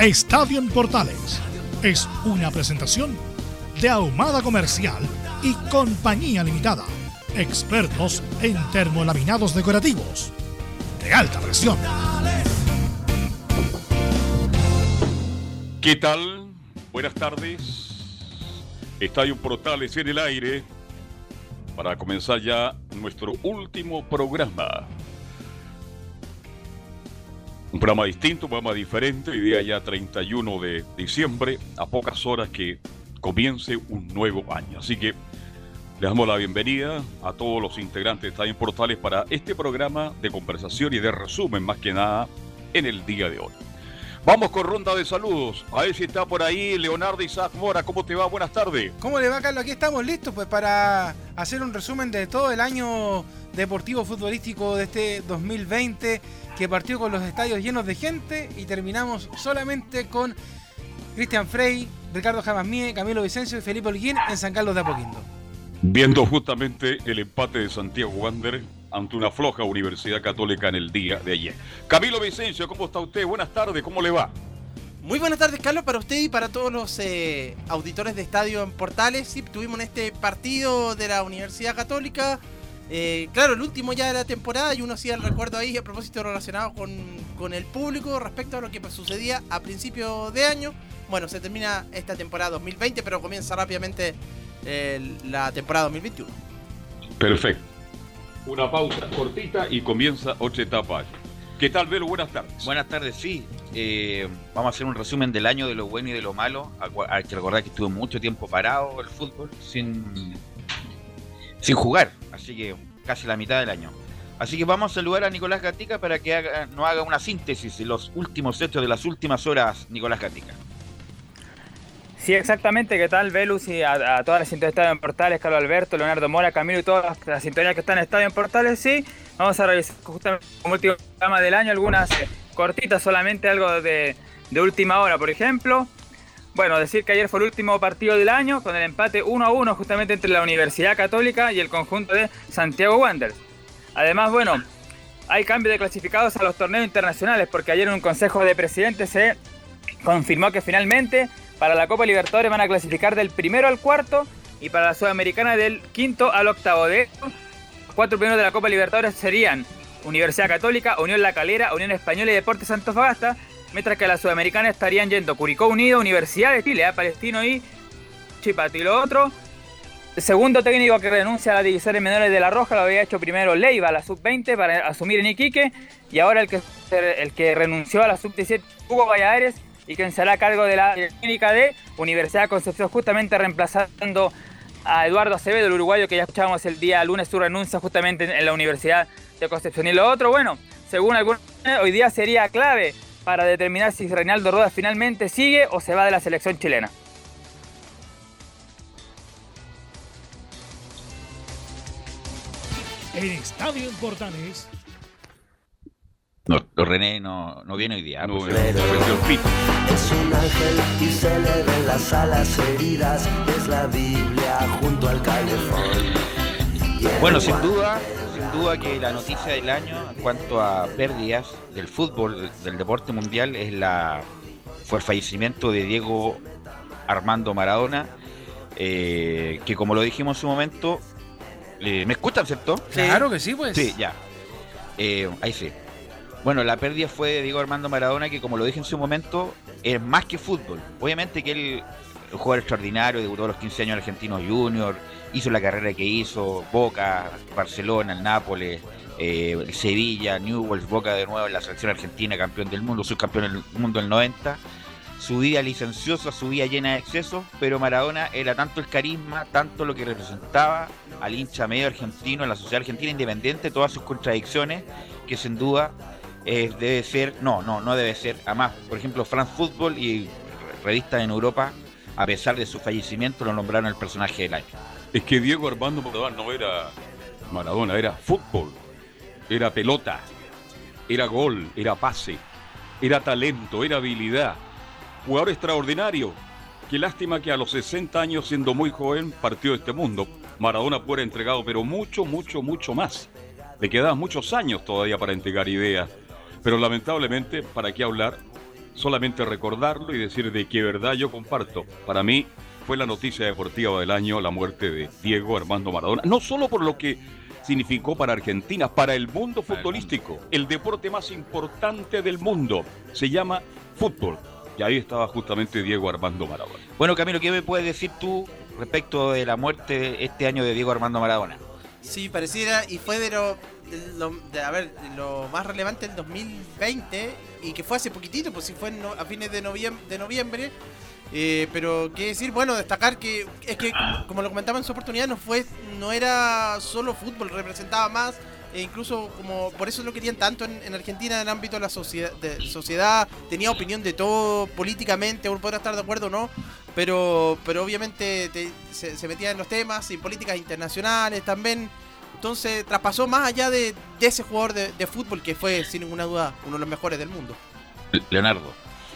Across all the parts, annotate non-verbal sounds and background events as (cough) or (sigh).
Estadio en Portales es una presentación de Ahumada Comercial y Compañía Limitada. Expertos en termolaminados decorativos de alta presión. ¿Qué tal? Buenas tardes. Estadio Portales en el aire para comenzar ya nuestro último programa. Un programa distinto, un programa diferente, hoy día ya 31 de diciembre, a pocas horas que comience un nuevo año. Así que le damos la bienvenida a todos los integrantes de Estadio Portales para este programa de conversación y de resumen, más que nada, en el día de hoy. Vamos con ronda de saludos. A ver si está por ahí Leonardo Isaac Mora. ¿Cómo te va? Buenas tardes. ¿Cómo le va, Carlos? Aquí estamos listos pues para hacer un resumen de todo el año deportivo futbolístico de este 2020 que partió con los estadios llenos de gente y terminamos solamente con Cristian Frey, Ricardo Jamasmie, Camilo Vicencio y Felipe Holguín en San Carlos de Apoquindo. Viendo justamente el empate de Santiago Wander ante una floja Universidad Católica en el día de ayer. Camilo Vicencio, ¿cómo está usted? Buenas tardes, ¿cómo le va? Muy buenas tardes, Carlos, para usted y para todos los eh, auditores de Estadio en Portales. Sí, tuvimos en este partido de la Universidad Católica. Eh, claro, el último ya de la temporada y uno hacía el recuerdo ahí a propósito relacionado con, con el público respecto a lo que sucedía a principio de año. Bueno, se termina esta temporada 2020, pero comienza rápidamente eh, la temporada 2021. Perfecto. Una pausa cortita y comienza otra etapa. ¿Qué tal, Velo? Buenas tardes. Buenas tardes, sí. Eh, vamos a hacer un resumen del año, de lo bueno y de lo malo. Hay que recordar que estuvo mucho tiempo parado el fútbol sin, sin jugar, así que casi la mitad del año. Así que vamos a saludar a Nicolás Gatica para que haga, nos haga una síntesis de los últimos hechos de las últimas horas, Nicolás Gatica. Sí, exactamente. ¿Qué tal, Velus? Y a, todas las sintonías de Estadio en Portales, Carlos Alberto, Leonardo Mora, Camilo y todas las, sintonías que están en Estadio en Portales, sí. Vamos a revisar justamente como último programa del año, algunas eh, cortitas solamente, algo de, de, última hora, por ejemplo. Bueno, decir que ayer fue el último partido del año con el empate 1 a 1 justamente entre la Universidad Católica y el conjunto de Santiago Wanderers. Además, bueno, hay cambio de clasificados a los torneos internacionales porque ayer en un consejo de presidentes se confirmó que finalmente para la Copa Libertadores van a clasificar del primero al cuarto y para la Sudamericana del quinto al octavo. De los cuatro primeros de la Copa Libertadores serían Universidad Católica, Unión La Calera, Unión Española y Deportes Fagasta, mientras que a la Sudamericana estarían yendo Curicó Unido, Universidad de Chile, ¿eh? Palestino y Chipato. Y lo otro, segundo técnico que renuncia a las divisiones menores de La Roja lo había hecho primero Leiva, la sub-20, para asumir en Iquique, y ahora el que, el que renunció a la sub-17, Hugo Valladares, y quien será a cargo de la clínica de Universidad de Concepción, justamente reemplazando a Eduardo Acevedo, el uruguayo que ya escuchábamos el día lunes su renuncia justamente en la Universidad de Concepción. Y lo otro, bueno, según algunos, hoy día sería clave para determinar si Reinaldo Rodas finalmente sigue o se va de la selección chilena. En Estadio Portales no, René no, no viene hoy día. No, es un ángel y se le ven las alas heridas. Es la Biblia junto al calefón. Bueno, sin duda, sin duda que la noticia del año en cuanto a pérdidas del fútbol, del deporte mundial, es la fue el fallecimiento de Diego Armando Maradona, eh, que como lo dijimos en su momento, eh, ¿me escuchan, cierto? Claro que sí, pues. Sí, ya. Eh, ahí sí Bueno, la pérdida fue de Diego Armando Maradona, que como lo dije en su momento, es más que fútbol. Obviamente que él, un jugador extraordinario, debutó a los 15 años en Argentinos Junior, hizo la carrera que hizo, Boca, Barcelona, el Nápoles, eh, Sevilla, Newell's, Boca de nuevo en la selección argentina, campeón del mundo, subcampeón del mundo del 90. Su vida licenciosa, su vida llena de excesos, pero Maradona era tanto el carisma, tanto lo que representaba al hincha medio argentino, a la sociedad argentina independiente, todas sus contradicciones, que sin duda debe ser, no, no, no debe ser. Además, por ejemplo, France Football y revistas en Europa, a pesar de su fallecimiento, lo nombraron el personaje del año. Es que Diego Armando Maradona no era Maradona, era fútbol, era pelota, era gol, era pase, era talento, era habilidad. Jugador extraordinario. Qué lástima que a los 60 años, siendo muy joven, partió de este mundo. Maradona fuera entregado, pero mucho, mucho, mucho más. Le quedaban muchos años todavía para entregar ideas. Pero lamentablemente, ¿para qué hablar? Solamente recordarlo y decir de qué verdad yo comparto. Para mí fue la noticia deportiva del año la muerte de Diego Armando Maradona. No solo por lo que significó para Argentina, para el mundo futbolístico. El deporte más importante del mundo se llama fútbol. Y ahí estaba justamente Diego Armando Maradona. Bueno, Camilo, ¿qué me puedes decir tú respecto de la muerte este año de Diego Armando Maradona? Sí, pareciera, y fue de lo, de a ver, de lo más relevante del 2020, y que fue hace poquitito, pues si fue a fines de noviembre, de noviembre eh, pero qué decir, bueno, destacar que es que como lo comentaba en su oportunidad, no fue, no era solo fútbol, representaba más, e incluso como por eso lo querían tanto en, en Argentina en el ámbito de la sociedad, de sociedad, tenía opinión de todo políticamente, uno podrá estar de acuerdo o no, pero, pero obviamente te- se, se metía en los temas y políticas internacionales también. Entonces traspasó más allá de, de ese jugador de, de fútbol que fue sin ninguna duda uno de los mejores del mundo. Leonardo.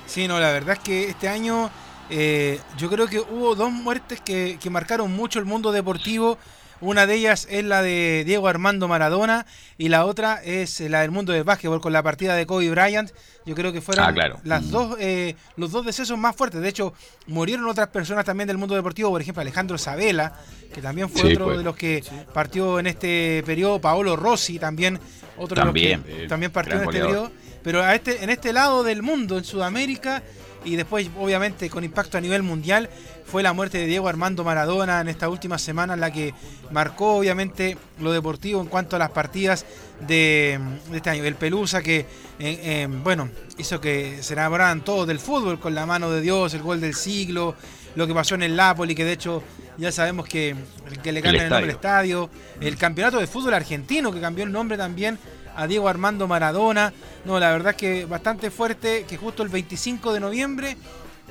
Sí, no, la verdad es que este año eh, yo creo que hubo dos muertes que, que marcaron mucho el mundo deportivo. Una de ellas es la de Diego Armando Maradona y la otra es la del mundo del básquetbol con la partida de Kobe Bryant. Yo creo que fueron Ah, claro. las dos, eh, los dos decesos más fuertes. De hecho, murieron otras personas también del mundo deportivo, por ejemplo Alejandro Sabela, que también fue Sí, otro pues. de los que partió en este periodo. Paolo Rossi también, otro También, de los que eh, también partió en este goleador. periodo. Pero a este, en este lado del mundo, en Sudamérica, y después obviamente con impacto a nivel mundial, fue la muerte de Diego Armando Maradona en esta última semana, en la que marcó obviamente lo deportivo en cuanto a las partidas de, de este año. El Pelusa que, eh, eh, bueno, hizo que se enamoraran todos del fútbol con la mano de Dios, el gol del siglo, lo que pasó en el Napoli, que de hecho ya sabemos que, que le cambian el, nombre al estadio, el campeonato de fútbol argentino, que cambió el nombre también a Diego Armando Maradona. No, la verdad es que bastante fuerte que justo el 25 de noviembre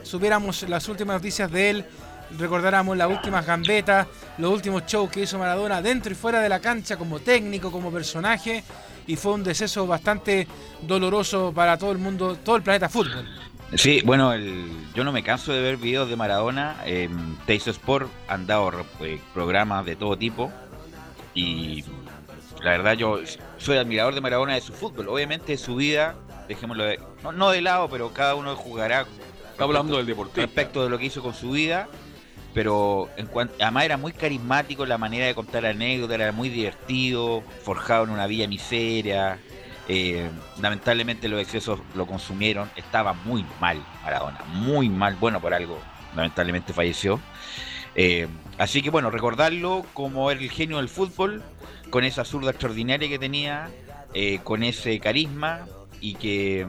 supiéramos las últimas noticias de él, recordáramos las últimas gambetas, los últimos shows que hizo Maradona dentro y fuera de la cancha como técnico, como personaje, y fue un deceso bastante doloroso para todo el mundo, todo el planeta fútbol. Sí, bueno, yo no me canso de ver videos de Maradona. En Teis Sport han dado eh, programas de todo tipo. Y la verdad, yo soy admirador de Maradona de su fútbol. Obviamente, su vida, dejémoslo de, no, no de lado, pero cada uno jugará Hablando del deportista. respecto de lo que hizo con su vida. Pero en cuanto, además era muy carismático la manera de contar anécdotas, era muy divertido, forjado en una villa miseria. eh, lamentablemente los excesos lo consumieron, estaba muy mal Maradona, muy mal, bueno por algo, lamentablemente falleció. Eh, así que bueno, recordarlo como el genio del fútbol, con esa zurda extraordinaria que tenía, eh, con ese carisma y que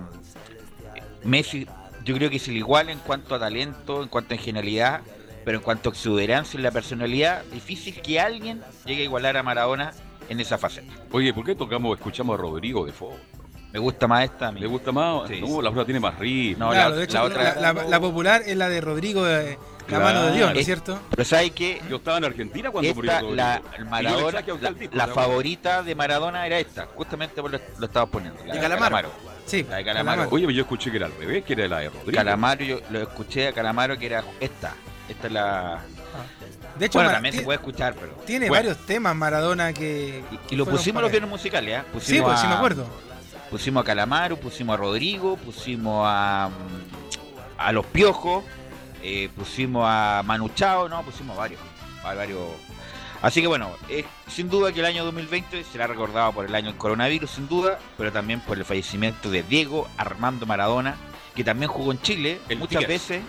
Messi yo creo que es el igual en cuanto a talento, en cuanto a genialidad, pero en cuanto a exuberancia en la personalidad, difícil que alguien llegue a igualar a Maradona en esa faceta. Oye, ¿por qué tocamos, escuchamos a Rodrigo de Fo? Me gusta más esta. a mí. ¿Le gusta más? Sí, no, sí. la otra tiene más ritmo. No, claro, la- de hecho, la la, otra- la- la popular es la de Rodrigo, eh, la Claro. mano de Dios, ¿no es cierto? Pero ¿sabes qué? Yo estaba en Argentina cuando murió Esta, Rodrigo. la, Y Maradona, la, favorita de Maradona era esta, justamente por lo, lo estabas poniendo. La De Calamaro. Sí, La de Calamaro. Oye, pero yo escuché que era al revés, que era la de Rodrigo. Calamaro, yo lo escuché a Calamaro que era esta. Esta es la. De hecho, Bueno, también se puede escuchar, pero. tiene Bueno. varios temas Maradona que... Y, y lo pusimos los viernes musicales, ¿eh? Pusimos Sí, pues sí me a- acuerdo. Pusimos a Calamaro, pusimos a Rodrigo, pusimos a, a Los Piojos, eh, pusimos a Manu Chao, no, pusimos varios, a varios Así que bueno, es sin duda que el año 2020 será recordado por el año del coronavirus, sin duda, pero también por el fallecimiento de Diego Armando Maradona, que también jugó en Chile El muchas Tigres. veces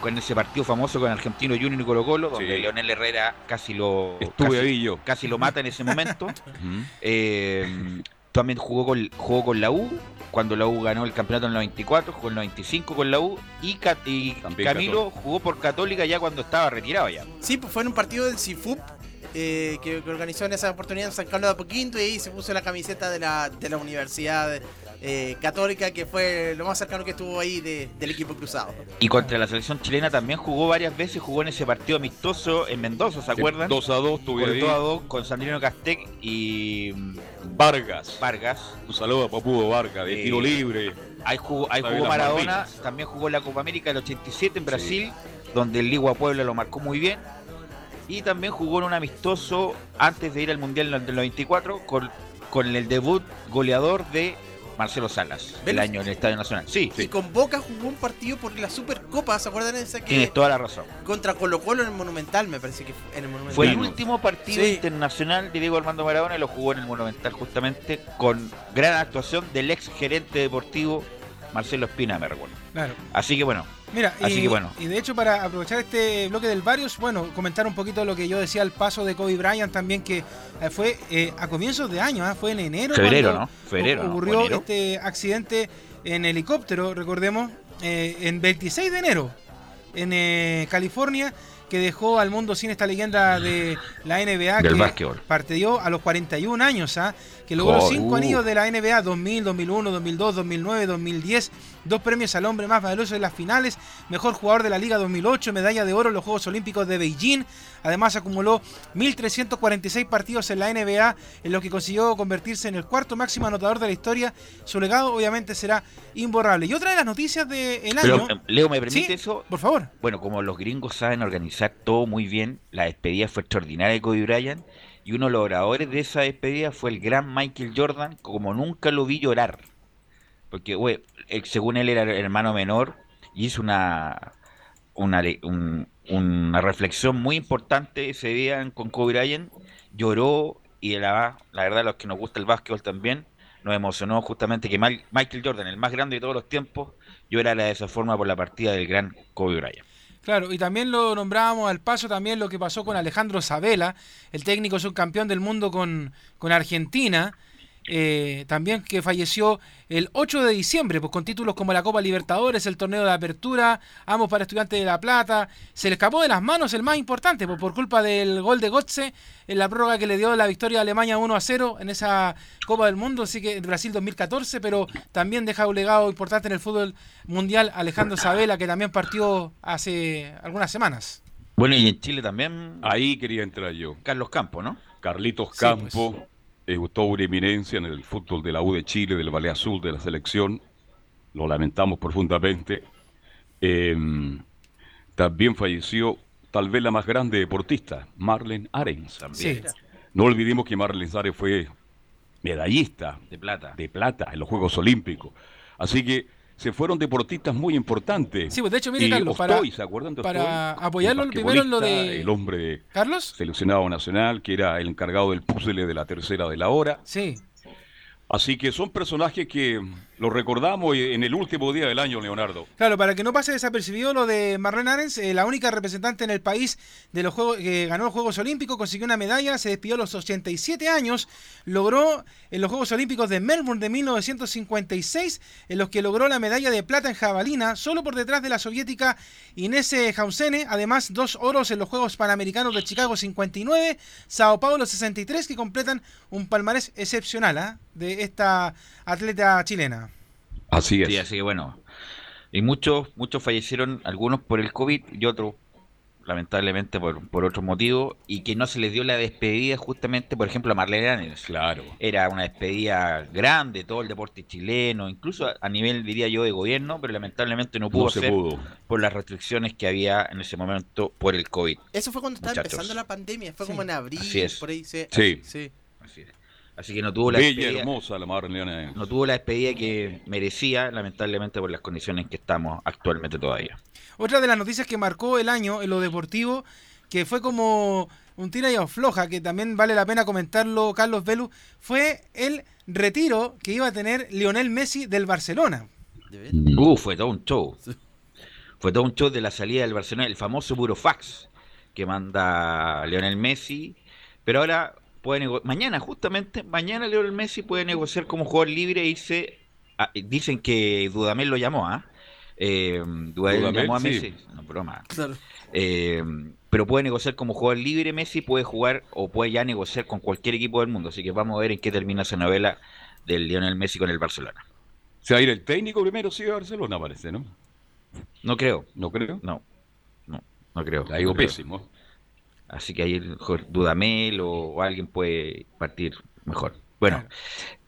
con ese partido famoso con Argentino Junior y Colo Colo, donde Sí. Leonel Herrera casi lo Estuve casi, ahí yo. casi lo mata en ese momento. (laughs) Eh, también jugó con, jugó con la U, cuando la U ganó el campeonato en el 94, jugó en el 95 con la U, y, y Camilo jugó por Católica ya cuando estaba retirado ya. Sí, pues fue en un partido del CIFUP eh, que, que organizó en esa oportunidad en San Carlos de Apoquinto y ahí se puso la camiseta de la, de la Universidad eh, Católica, que fue lo más cercano que estuvo ahí de- del equipo cruzado. Y contra la selección chilena también jugó varias veces, jugó en ese partido amistoso en Mendoza, ¿se acuerdan? 2 a 2 tuve Con ahí. dos a dos, con Sandrino Castec y mm, Vargas. Vargas. Un saludo a Papudo Vargas, de Eh, tiro libre. Ahí jugó, ahí jugó Maradona, Malvinas. también jugó en la Copa América del 87 en Brasil, donde el Ligua Puebla lo marcó muy bien. Y también jugó en un amistoso antes de ir al Mundial del 94 con, con el debut goleador de Marcelo Salas, el ¿Ves? año en el Estadio Nacional. Sí, Y con Boca jugó un partido por la Supercopa, ¿se acuerdan de esa que tienes toda la razón. contra Colo Colo en el Monumental, me parece que fue en el Monumental. Fue el último partido Sí. internacional de Diego Armando Maradona y lo jugó en el Monumental justamente con gran actuación del ex gerente deportivo Marcelo Espina, me recuerdo. Claro. Así que bueno, Mira, Así y, que bueno. y de hecho para aprovechar este bloque del Varios, bueno, comentar un poquito lo que yo decía al paso de Kobe Bryant también, que eh, fue eh, a comienzos de año, ¿ah? fue en enero. Febrero, ¿no? Febrero. Ocurrió este accidente en helicóptero, recordemos, eh, en 26 de enero, en eh, California, que dejó al mundo sin esta leyenda de la NBA Del que básquetbol. partió a los 41 años, ¿ah? Que logró cinco Uh. anillos de la NBA 2000, 2001, 2002, 2009, 2010, dos premios al hombre más valioso en las finales, mejor jugador de la Liga 2008, medalla de oro en los Juegos Olímpicos de Beijing. Además acumuló 1.346 partidos en la NBA, en lo que consiguió convertirse en el cuarto máximo anotador de la historia. Su legado obviamente será imborrable. Y otra de las noticias del pero año... eh, Leo, ¿me permite Sí, eso? Por favor. Bueno, como los gringos saben organizar todo muy bien, la despedida fue extraordinaria de Kobe Bryant y uno de los oradores de esa despedida fue el gran Michael Jordan, como nunca lo vi llorar. Porque, güey, según él era el hermano menor y hizo una, una, un- una reflexión muy importante ese día con Kobe Bryant, lloró y la, la verdad, los que nos gusta el básquetbol también, nos emocionó justamente que Michael Jordan, el más grande de todos los tiempos, llorara de esa forma por la partida del gran Kobe Bryant. Claro, y también lo nombrábamos al paso también lo que pasó con Alejandro Sabela, el técnico subcampeón del mundo con, con Argentina, eh, también que falleció el 8 de diciembre, pues con títulos como la Copa Libertadores, el torneo de apertura, ambos para Estudiantes de La Plata, se le escapó de las manos el más importante, pues por culpa del gol de Gotze en la prórroga que le dio la victoria a Alemania 1 a 0 en esa Copa del Mundo, así que en Brasil 2014, pero también deja un legado importante en el fútbol mundial Alejandro Sabela, que también partió hace algunas semanas. Bueno, y en Chile también Ahí quería entrar yo. Carlos Campos, ¿no? Carlitos Sí, Campo, eh, toda una eminencia en el fútbol de la U de Chile, del Valle Azul, de la selección. Lo lamentamos profundamente. Eh, también falleció tal vez la más grande deportista, Marlene Arens. Sí, No olvidemos que Marlene Arens fue medallista De plata. de plata en los Juegos Olímpicos. Así que se fueron deportistas muy importantes. Sí, pues, de hecho, mire, Y Carlos, para- Ostoy, ¿se acuerdan de para apoyarlo El primero en lo de- El hombre de Carlos. seleccionado nacional, que era el encargado del puzzle de la tercera de la hora. Sí, Así que son personajes que los recordamos en el último día del año, Leonardo. claro, para que no pase desapercibido lo de Marlene Arens, eh, la única representante en el país de los juegos que ganó los Juegos Olímpicos, consiguió una medalla, se despidió a los 87 años, logró en los Juegos Olímpicos de Melbourne de 1956, en los que logró la medalla de plata en jabalina, solo por detrás de la soviética Inés Jaunsene, además dos oros en los Juegos Panamericanos de Chicago 59, Sao Paulo 63, que completan un palmarés excepcional ¿ah? De esta atleta chilena. Así es. Sí, así que bueno. Y muchos, muchos fallecieron, algunos por el COVID y otros lamentablemente por, por otros motivos, y que no se les dio la despedida justamente, por ejemplo, a Marlene Anes. Claro. Era una despedida grande, todo el deporte chileno, incluso a, a nivel, diría yo, de gobierno, pero lamentablemente no pudo No se ser pudo. por las restricciones que había en ese momento por el COVID. Eso fue cuando estaba Muchachos. empezando la pandemia, fue Sí. como en abril, Así es. por ahí. Sí. Sí. sí. Así, es. Así que no tuvo la Bella, despedida, hermosa la Marlene. no tuvo la despedida que merecía, lamentablemente por las condiciones que estamos actualmente todavía. Otra de las noticias que marcó el año en lo deportivo, que fue como un tira y afloja, que también vale la pena comentarlo, Carlos Velu, fue el retiro que iba a tener Lionel Messi del Barcelona. Uh, fue todo un show. Fue todo un show de la salida del Barcelona, el famoso burofax que manda Lionel Messi. Pero ahora puede mañana, justamente, mañana Lionel Messi puede negociar como jugador libre y se ah, dicen que Dudamel lo llamó, ¿ah? Eh, Dudamel, Dudamel, llamó a sí. Messi. No, broma. Claro. Eh, pero puede negociar como jugador libre Messi, puede jugar o puede ya negociar con cualquier equipo del mundo. Así que vamos a ver en qué termina esa novela del Lionel Messi con el Barcelona. Se va a ir el técnico primero, sí, a Barcelona, parece, ¿no? No creo, No creo. no, no, no creo. La digo no creo. pésimo. Así que ahí mejor Dudamel o, o alguien puede partir mejor. Bueno,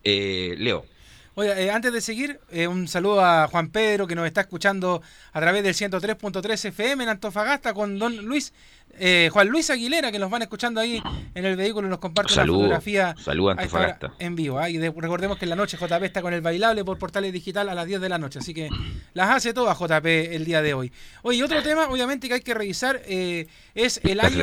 eh, Leo, Oye, eh, antes de seguir, eh, un saludo a Juan Pedro que nos está escuchando a través del 103.3 FM en Antofagasta con don Luis, eh, Juan Luis Aguilera que nos van escuchando ahí en el vehículo y nos comparte saludos, fotografía hora Antofagasta. en vivo. ah, Y de- recordemos que en la noche JP está con el bailable por Portales Digital a las 10 de la noche. Así que las hace todas JP el día de hoy. Oye, otro tema, obviamente, que hay que revisar eh, es el La año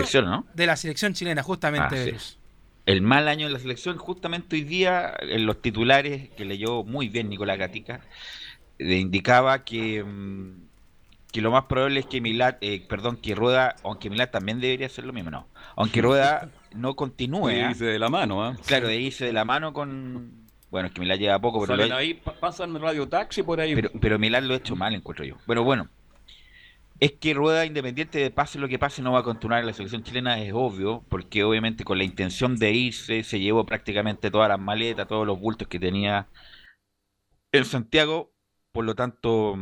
de la selección chilena, justamente. Ah, sí. El mal año de la selección, justamente hoy día, en los titulares que leyó muy bien Nicolás Gatica, le indicaba que, mm, que lo más probable es que Milad, eh, perdón, que Rueda, aunque Milad también debería hacer lo mismo, no. Aunque Rueda no continúe, Y ¿ah? de la mano, ¿ah? claro, de irse de la mano con. Bueno, es que Milad lleva poco, pero, lo Salen ha- ahí, pa- pasan radio taxi por ahí. pero, pero Milad lo ha hecho mal, encuentro yo. Pero bueno, es que Rueda, independiente de pase lo que pase, no va a continuar en la selección chilena, es obvio, porque obviamente con la intención de irse, se llevó prácticamente todas las maletas, todos los bultos que tenía en Santiago, por lo tanto,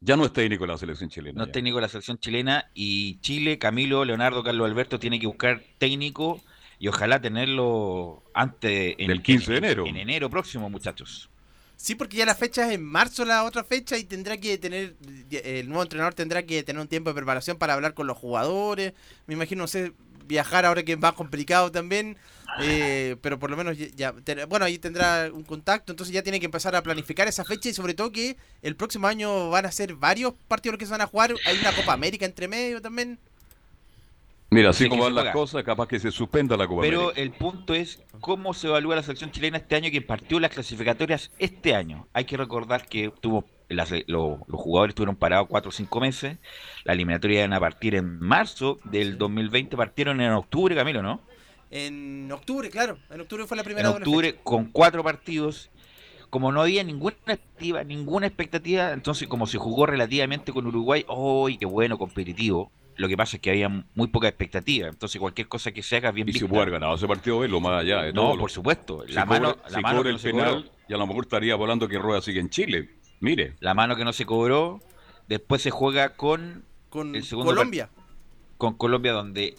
ya no es técnico la selección chilena. no es técnico la selección chilena, y Chile, Camilo, Leonardo, Carlos Alberto, tiene que buscar técnico y ojalá tenerlo antes, en, Del 15 de en- enero. En enero próximo, muchachos. Sí, porque ya la fecha es en marzo la otra fecha y tendrá que tener, el nuevo entrenador tendrá que tener un tiempo de preparación para hablar con los jugadores. Me imagino, no sé, viajar ahora que es más complicado también. eh, pero por lo menos ya, ya- bueno, ahí tendrá un contacto, entonces ya tiene que empezar a planificar esa fecha y sobre todo que el próximo año van a ser varios partidos que se van a jugar. Hay una Copa América entre medio también. Mira, así Sí, como van las cosas, capaz que se suspenda la Copa Pero América. el punto es cómo se evalúa la selección chilena este año que partió las clasificatorias este año. Hay que recordar que tuvo las- lo- los jugadores estuvieron parados cuatro o cinco meses. La eliminatoria iban a partir en marzo del 2020, partieron en octubre, Camilo, ¿no? En octubre, claro. En octubre fue la primera En doble octubre con cuatro partidos. Como no había ninguna expectativa, ninguna expectativa, entonces como se jugó relativamente con Uruguay, ¡ay, qué bueno, competitivo! Lo que pasa es que había muy poca expectativa, entonces cualquier cosa que se haga bien Y si vista. puede haber ganado ese partido, verlo más allá de todo. No, lo- por supuesto. Si La cobra- mano, si la mano cobra que el no se penal, cobró. y a lo mejor estaría volando que Rueda sigue en Chile. Mire, La mano que no se cobró. Después se juega con, con el segundo Colombia. con Colombia, donde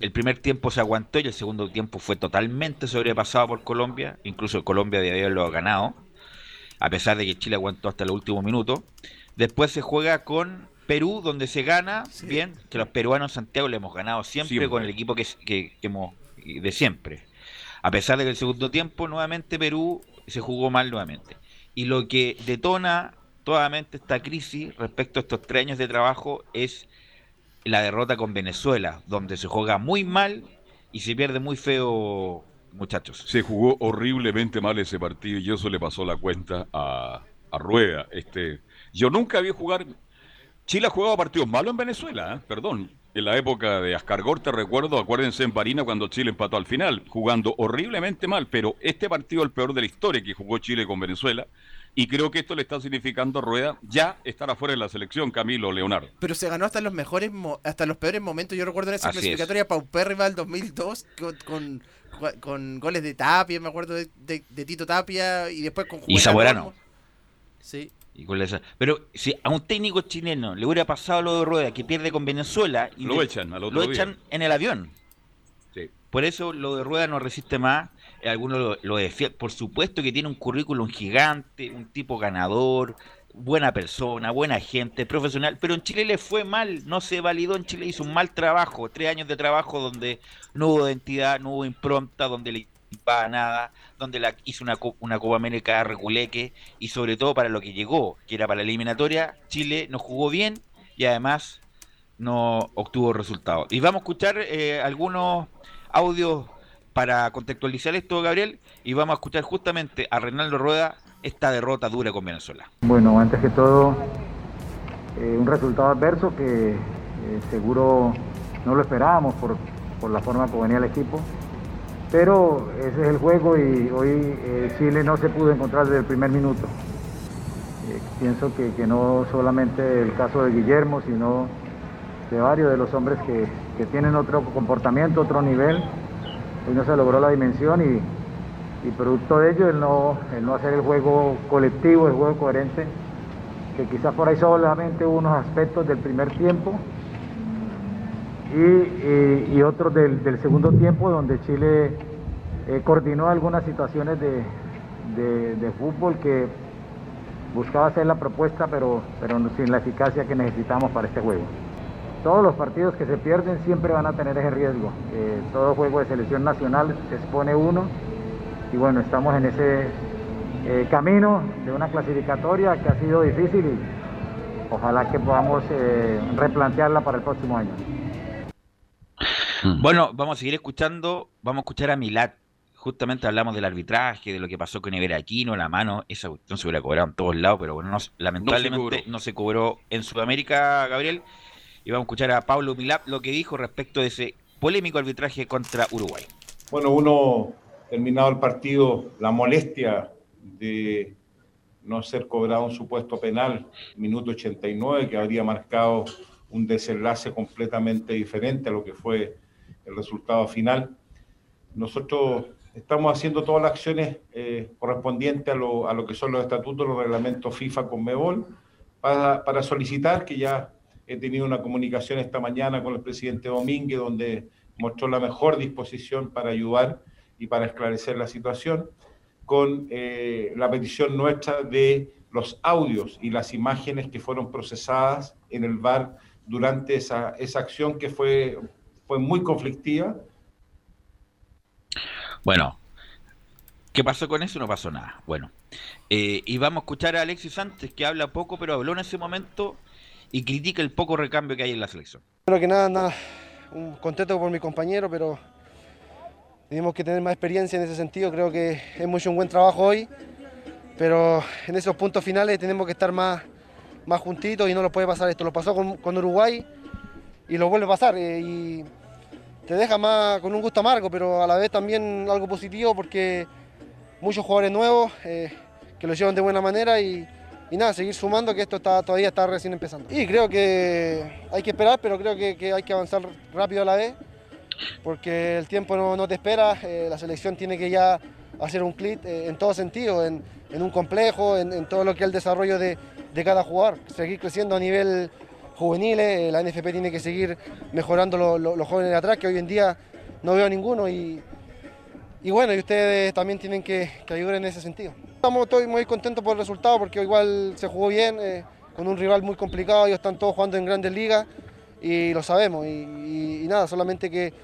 el primer tiempo se aguantó y el segundo tiempo fue totalmente sobrepasado por Colombia. Incluso Colombia debe haberlo ganado, a pesar de que Chile aguantó hasta los últimos minutos. Después se juega con Perú, donde se gana, Sí. bien, que los peruanos en Santiago le hemos ganado siempre, Siempre. con el equipo que, que- que hemos de siempre. A pesar de que el segundo tiempo nuevamente Perú se jugó mal nuevamente. Y lo que detona totalmente esta crisis respecto a estos tres años de trabajo es la derrota con Venezuela, donde se juega muy mal y se pierde muy feo, muchachos. se jugó horriblemente mal ese partido y eso le pasó la cuenta a, a Rueda. Este, yo nunca vi jugar. Chile ha jugado partidos malos en Venezuela, ¿eh? perdón. En la época de Ascargor, te recuerdo, acuérdense en Parina cuando Chile empató al final, jugando horriblemente mal, pero este partido es el peor de la historia que jugó Chile con Venezuela. Y creo que esto le está significando a Rueda ya estar afuera de la selección, Camilo Leonardo. Pero se ganó hasta los mejores, mo- hasta los peores momentos. Yo recuerdo en esa Así es. clasificatoria paupérrima del 2002 con, con, con goles de Tapia, me acuerdo de, de- de Tito Tapia y después con Y Juvenal Zamorano. Olmo. Sí. Y con esa- Pero si a un técnico chileno le hubiera pasado lo de Rueda, que pierde con Venezuela, y Lo le- echan al otro lo día. echan en el avión. Sí. Por eso lo de Rueda no resiste más. eh, Algunos lo, lo defienden. Por supuesto que tiene un currículum gigante, un tipo ganador, buena persona, buena gente, profesional. Pero en Chile le fue mal, no se validó. En Chile hizo un mal trabajo. Tres años de trabajo donde no hubo identidad, no hubo impronta, donde le a nada, donde la, hizo una, una Copa América reculeque y sobre todo para lo que llegó, que era para la eliminatoria, Chile no jugó bien y además no obtuvo resultados. Y vamos a escuchar eh, algunos audios para contextualizar esto, Gabriel, y vamos a escuchar justamente a Reinaldo Rueda esta derrota dura con Venezuela. Bueno, antes que todo, eh, un resultado adverso que eh, seguro no lo esperábamos por, por, la forma como venía el equipo, pero ese es el juego y hoy eh, Chile no se pudo encontrar desde el primer minuto. pienso que, no solamente el caso de Guillermo, sino de varios de los hombres que, tienen otro comportamiento, otro nivel, hoy no se logró la dimensión y, producto de ello el no hacer el juego colectivo, el juego coherente, que quizás por ahí solamente unos aspectos del primer tiempo y, y, otros del, segundo tiempo donde Chile eh, coordinó algunas situaciones de, fútbol que buscaba hacer la propuesta pero, pero sin la eficacia que necesitamos para este juego. Todos los partidos que se pierden siempre van a tener ese riesgo. Eh, todo juego de selección nacional se expone uno y bueno, estamos en ese eh, camino de una clasificatoria que ha sido difícil y ojalá que podamos eh, replantearla para el próximo año. Mm. Bueno, vamos a seguir escuchando, vamos a escuchar a Milat. Justamente hablamos del arbitraje, de lo que pasó con Aquino, la mano, esa cuestión se hubiera cobrado en todos lados, pero bueno, lamentablemente no se, cobró en Sudamérica, Gabriel. Y vamos a escuchar a Pablo Milat lo que dijo respecto de ese polémico arbitraje contra Uruguay. Bueno, uno terminado el partido, la molestia de no ser cobrado un supuesto penal, minuto 89, que habría marcado un desenlace completamente diferente a lo que fue el resultado final. Nosotros estamos haciendo todas las acciones eh, correspondientes a lo, a lo, que son los estatutos, los reglamentos FIFA con MEBOL, para, para solicitar que ya he tenido una comunicación esta mañana con el presidente Domínguez, donde mostró la mejor disposición para ayudar y para esclarecer la situación, con eh, la petición nuestra de los audios y las imágenes que fueron procesadas en el VAR durante esa, esa acción que fue, fue muy conflictiva. Bueno, ¿qué pasó con eso? No pasó nada. Bueno, eh, y vamos a escuchar a Alexis Sánchez, que habla poco, pero habló en ese momento y critica el poco recambio que hay en la selección. Creo que nada, nada, un contento por mi compañero, pero tenemos que tener más experiencia en ese sentido, creo que hemos hecho un buen trabajo hoy, pero en esos puntos finales tenemos que estar más, más juntitos y no lo puede pasar esto. Lo pasó con, Uruguay y lo vuelve a pasar eh, y te deja más con un gusto amargo, pero a la vez también algo positivo porque muchos jugadores nuevos eh, que lo llevan de buena manera y, y, nada, seguir sumando que esto está, todavía está recién empezando. Y creo que hay que esperar, pero creo que, hay que avanzar rápido a la vez porque el tiempo no, te espera, eh, la selección tiene que ya hacer un clic eh, en todo sentido, en, un complejo, en, todo lo que es el desarrollo de, cada jugador, seguir creciendo a nivel juvenil, eh, la NFP tiene que seguir mejorando los jóvenes de atrás, que hoy en día no veo ninguno y, y bueno, y ustedes también tienen que, ayudar en ese sentido. Estamos estoy muy contentos por el resultado porque igual se jugó bien, con un rival muy complicado, ellos están todos jugando en grandes ligas y lo sabemos. Y, nada, solamente que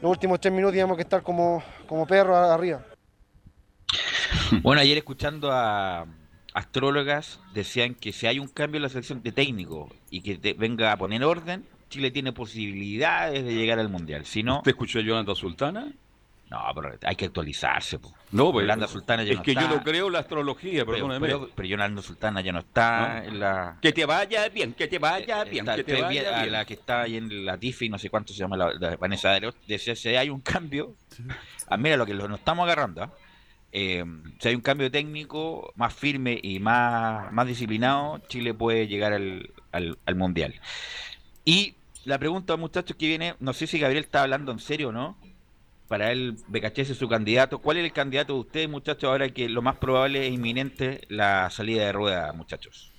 los últimos tres minutos teníamos que estar como, como perros arriba. Bueno, ayer escuchando a astrólogas decían que si hay un cambio en la selección de técnico y que venga a poner orden, Chile tiene posibilidades de llegar al Mundial. Si no, ¿Usted escuchó a Yolanda Sultana? No, pero hay que actualizarse. No, pues, Yolanda Sultana ya es que yo no creo la astrología, perdóneme. Pero, pero, Yolanda Sultana ya no está en la... Que te vaya bien, que te vaya eh, bien, que te vaya bien. la que está ahí en la TIFI, no sé cuánto se llama, la, Vanessa de decía, si hay un cambio, (laughs) ah, mira lo que nos estamos agarrando, ¿ah? eh, si hay un cambio técnico más firme y más, más disciplinado, Chile puede llegar al, al, al Mundial. Y la pregunta, muchachos, que viene, no sé si Gabriel está hablando en serio o no, para él Becachese es su candidato. ¿Cuál es el candidato de ustedes, muchachos, ahora que lo más probable es inminente la salida de rueda, muchachos?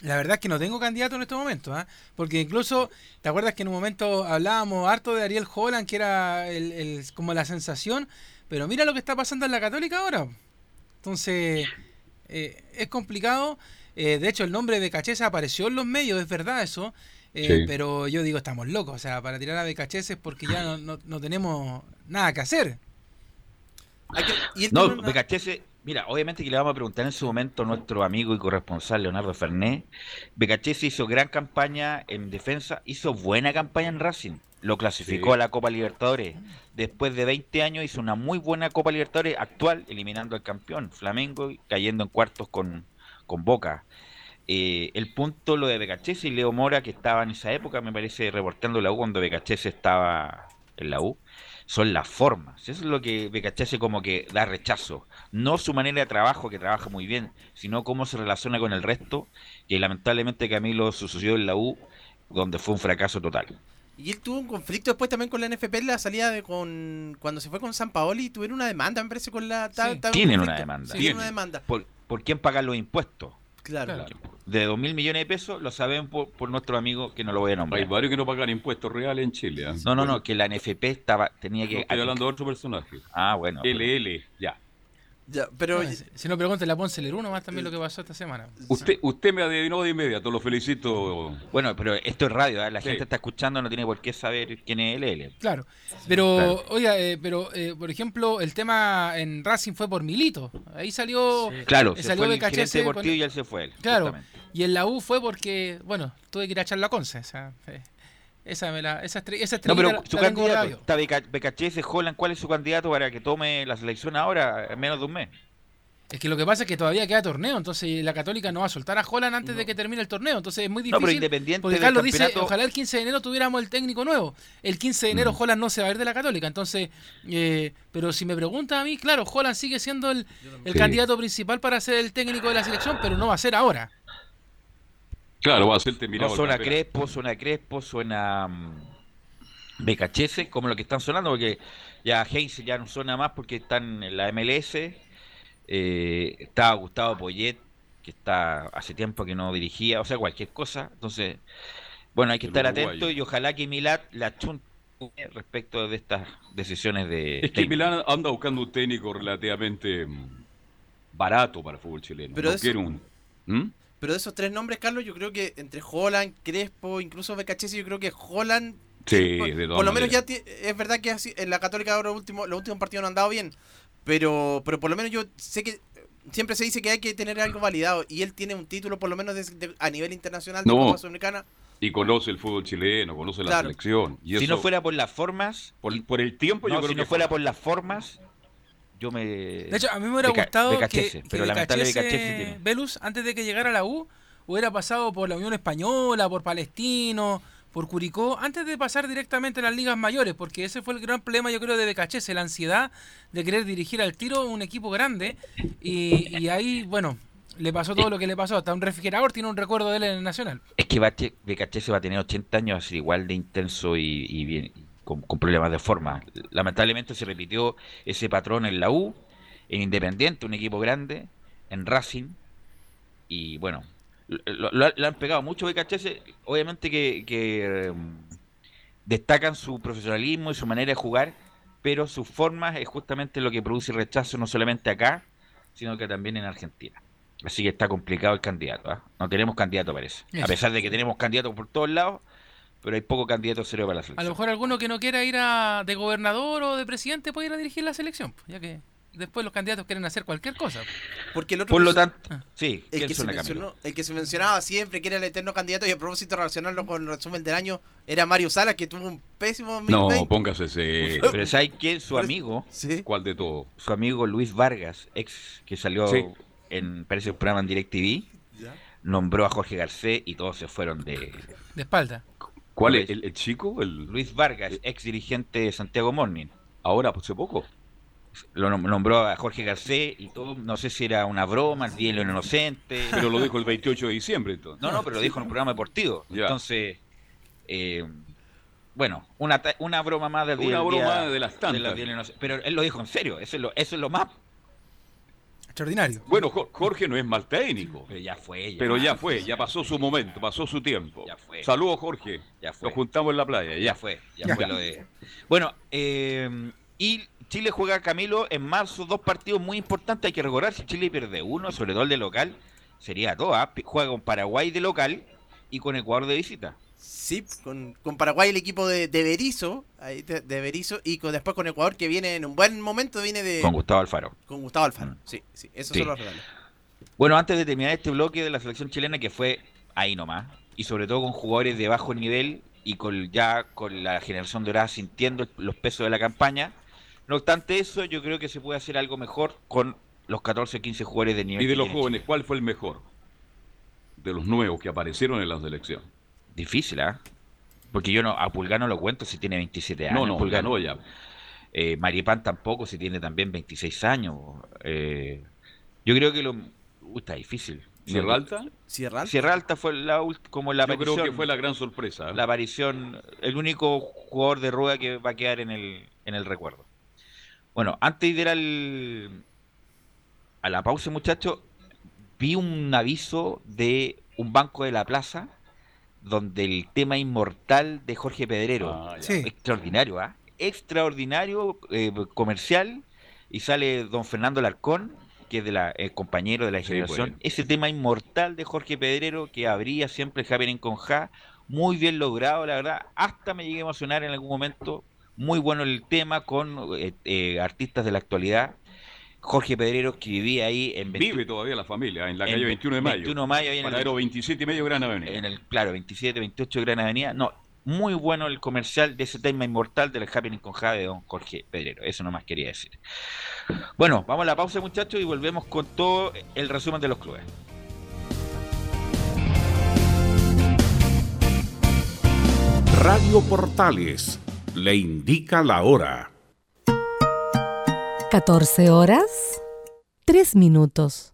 La verdad es que no tengo candidato en este momento, ¿ah? porque incluso, ¿te acuerdas que en un momento hablábamos harto de Ariel Holland, que era el, como la sensación? Pero mira lo que está pasando en la Católica ahora. Entonces, eh, es complicado. Eh, de hecho, el nombre de Becachese apareció en los medios, es verdad eso. Eh, pero yo digo, estamos locos. O sea, para tirar a BKHS es porque ya no, no, tenemos nada que hacer. no, BKHS, Mira, obviamente que le vamos a preguntar en su momento a nuestro amigo y corresponsal Leonardo Fernet. Becachese hizo gran campaña en defensa, hizo buena campaña en Racing. Lo clasificó Sí. a la Copa Libertadores. Después de 20 años hizo una muy buena Copa Libertadores actual, eliminando al campeón Flamengo y cayendo en cuartos con, con Boca. Eh, el punto lo de Becachese y Leo Mora, que estaba en esa época, me parece, reportando la U cuando Becachese estaba en la U, son las formas. Eso es lo que Becachese como que da rechazo. No su manera de trabajo, que trabaja muy bien, sino cómo se relaciona con el resto, que lamentablemente Camilo sucedió en la U, donde fue un fracaso total. Y él tuvo un conflicto después también con la NFP en la salida de con cuando se fue con San Paoli tuvieron una demanda, me parece, con la... ta- Sí. ta- un Tienen una demanda. Sí, tienen una Tienen. demanda. ¿Por, por quién pagar los impuestos? Claro. Claro. De dos mil millones de pesos, lo saben por, por nuestro amigo que no lo voy a Hay nombrar. varios que no pagan impuestos reales en Chile. ¿ah? No, no, no, que la NFP estaba, tenía No, que... estoy hablando de otro personaje. Ah, bueno. LL, ya. Ya, pero si- si no, pregúntale a Ponce Lerú nomás también lo que pasó esta semana. Usted, usted me adivinó de inmediato, lo felicito. Bueno, pero esto es radio, ¿eh? la Sí. gente está escuchando, no tiene por qué saber quién es LL. Claro, pero Claro. oiga, eh, pero eh, por ejemplo, el tema en Racing fue por Milito. Ahí salió, Claro, eh, se salió fue el deportivo con- y él se fue. Él, Claro, justamente. y en la U fue porque, bueno, tuve que ir a echar la conce. O sea, eh, esa, me la, esa, No, pero la- su la candidato, está Becachese, Holland, ¿cuál es su candidato para que tome la selección ahora, en menos de un mes? Es que lo que pasa es que todavía queda torneo, entonces la Católica no va a soltar a Holland antes de que termine el torneo, entonces es muy No, difícil. pero independiente porque Carlos dice, ojalá el 15 de enero tuviéramos el técnico nuevo. El 15 de enero Mm. Holland no se va a ir de la Católica, entonces, eh, pero si me pregunta a mí, claro, Holland sigue siendo el, el Sí. candidato principal para ser el técnico de la selección, pero no va a ser ahora. Claro, va a ser No terminado. el suena. Crespo, suena Crespo, suena mm, Becachese, como lo que están sonando, porque ya Heinz ya no suena más porque están en la MLS. Eh, está Gustavo Poyet, que está hace tiempo que no dirigía, o sea, cualquier cosa. Entonces, bueno, hay que estar atento y ojalá que Milat la chunte respecto de estas decisiones de. Es que. Milán anda buscando un técnico relativamente mm, barato para el fútbol chileno. Pero no eso- quiere un. ¿Mm? Pero de esos tres nombres, Carlos, yo creo que entre Holland, Crespo, incluso Becachese, yo creo que Holland, Sí, por, de todas por lo menos ya es verdad que así, en la Católica ahora último, los últimos partidos no han dado bien, pero, pero por lo menos yo sé que eh, siempre se dice que hay que tener algo validado y él tiene un título por lo menos de- de- a nivel internacional de No. Copa Sudamericana. Y conoce el fútbol chileno, conoce la selección. Y Si eso, no fuera por las formas, por, por el tiempo, yo creo si que no fuera por las formas, yo me. De hecho, a mí me hubiera Beca- gustado que. Velus, antes de que llegara a la U, hubiera pasado por la Unión Española, por Palestino, por Curicó, antes de pasar directamente a las ligas mayores, porque ese fue el gran problema, yo creo, de Becachese, la ansiedad de querer dirigir al tiro un equipo grande, y, y ahí, bueno, le pasó todo lo que le pasó, hasta un refrigerador tiene un recuerdo de él en el Nacional. Es que Becachese va a tener 80 años, va a ser igual de intenso y, y bien, con, con problemas de forma. Lamentablemente se repitió ese patrón en la U, en Independiente, un equipo grande, en Racing, y bueno, lo, lo- lo han pegado mucho Becachese, obviamente que, que, em, destacan su profesionalismo y su manera de jugar, pero sus formas es justamente lo que produce rechazo no solamente acá, sino que también en Argentina. Así que está complicado el candidato. ¿ah? No tenemos candidato, parece. A pesar de que tenemos candidatos por todos lados, pero hay poco candidato serio para la A lo selección. mejor alguno que no quiera ir a, de gobernador o de presidente puede ir a dirigir la selección, pues, ya que después los candidatos quieren hacer cualquier cosa. pues. Porque el otro Por lo tanto, Ah. sí, el ¿quién que, se mencionó, el que se mencionaba siempre que era el eterno candidato y a propósito relacionarlo con el resumen del año era Mario Salas que tuvo un pésimo No, 2020. póngase (laughs) ese. Pero ¿sabes quién? Su amigo, Sí. ¿Cuál de todo? su amigo Luis Vargas, ex que salió Sí. en, parece un programa en DirecTV, nombró a Jorge Garcés y todos se fueron de De espalda. ¿Cuál es? ¿El, el chico? El, Luis Vargas, ex dirigente de Santiago Morning. ahora, pues, hace poco. Lo nom- nombró a Jorge Garcés y todo, no sé si era una broma, el día de lo inocente. Pero lo dijo el 28 de diciembre, entonces. No, no, pero lo dijo en un programa deportivo. Ya. Entonces, eh, bueno, una, ta- una broma más del Una día- broma día- de las tantas. Pero él lo dijo en serio, eso es lo, eso es lo más. Extraordinario. Bueno, Jo- Jorge no es mal técnico. Pero ya fue, ya, Pero ya fue, ya pasó su momento, pasó su tiempo. Ya fue. Saludos, Jorge. Ya fue. Nos juntamos en la playa, ya ya. fue, ya, Ya. fue lo de. Bueno, eh, y Chile juega Camilo en marzo dos partidos muy importantes. Hay que recordar si Chile pierde uno, sobre todo el de local, sería todo. ¿ah? Juega con Paraguay de local y con Ecuador de visita. Sí, con, con Paraguay el equipo de, de Berizzo, ahí de, de Berizzo, y con, después con Ecuador que viene en un buen momento, viene de... Con Gustavo Alfaro. Con Gustavo Alfaro, Mm. sí, sí, esos Sí. son los regalos. Bueno, antes de terminar este bloque de la selección chilena, que fue ahí nomás, y sobre todo con jugadores de bajo nivel y con ya con la generación dorada sintiendo los pesos de la campaña, no obstante eso, yo creo que se puede hacer algo mejor con los 14 o 15 jugadores de nivel. Y de los jóvenes, ¿cuál fue el mejor? De los nuevos que aparecieron en la selección. Difícil, ¿ah? Porque yo no, a Pulgar no lo cuento si tiene 27 años. No, no, Pulgar ganó ya. Eh, Maripán tampoco si tiene también 26 años. Eh, yo creo que lo... Uy, está difícil. Sierra Alta, Sierra Alta. Sierra Alta fue la como la yo aparición. creo que fue la gran sorpresa. ¿eh? la aparición, el único jugador de rueda que va a quedar en el, en el recuerdo. Bueno, antes de ir al, a la pausa, muchachos, vi un aviso de un banco de la plaza donde el tema inmortal de Jorge Pedrero, Ah. Sí. extraordinario, ¿ah? Extraordinario eh, comercial y sale don Fernando Larcón, que es de la, el compañero de la Sí, generación. pues. Ese tema inmortal de Jorge Pedrero que abría siempre el Happening con Ja, muy bien logrado, la verdad. Hasta me llegué a emocionar en algún momento. Muy bueno el tema con eh, eh, artistas de la actualidad. Jorge Pedrero que vivía ahí en 20 Vive todavía la familia en la en calle 21 de mayo. 21 de mayo ahí en el- Paradero 27 y medio Gran Avenida. en el, claro, 27, 28 Gran Avenida. No, muy bueno el comercial de ese tema inmortal del Happening con Jade de don Jorge Pedrero. Eso nomás quería decir. Bueno, vamos a la pausa, muchachos, y volvemos con todo el resumen de los clubes. Radio Portales le indica la hora. 14 horas, 3 minutos.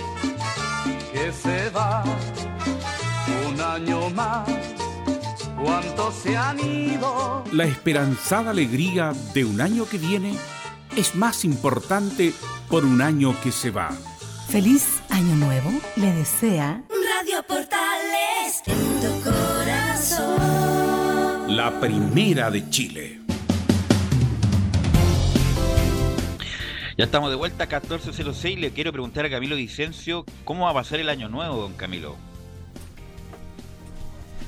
que se va, un año más, cuánto tantos se han ido. La esperanzada alegría de un año que viene es más importante por un año que se va. Feliz Año Nuevo le desea Radio Portales en tu corazón. La primera de Chile. Ya estamos de vuelta, 1406. Le quiero preguntar a Camilo Vicencio, ¿cómo va a pasar el año nuevo, don Camilo?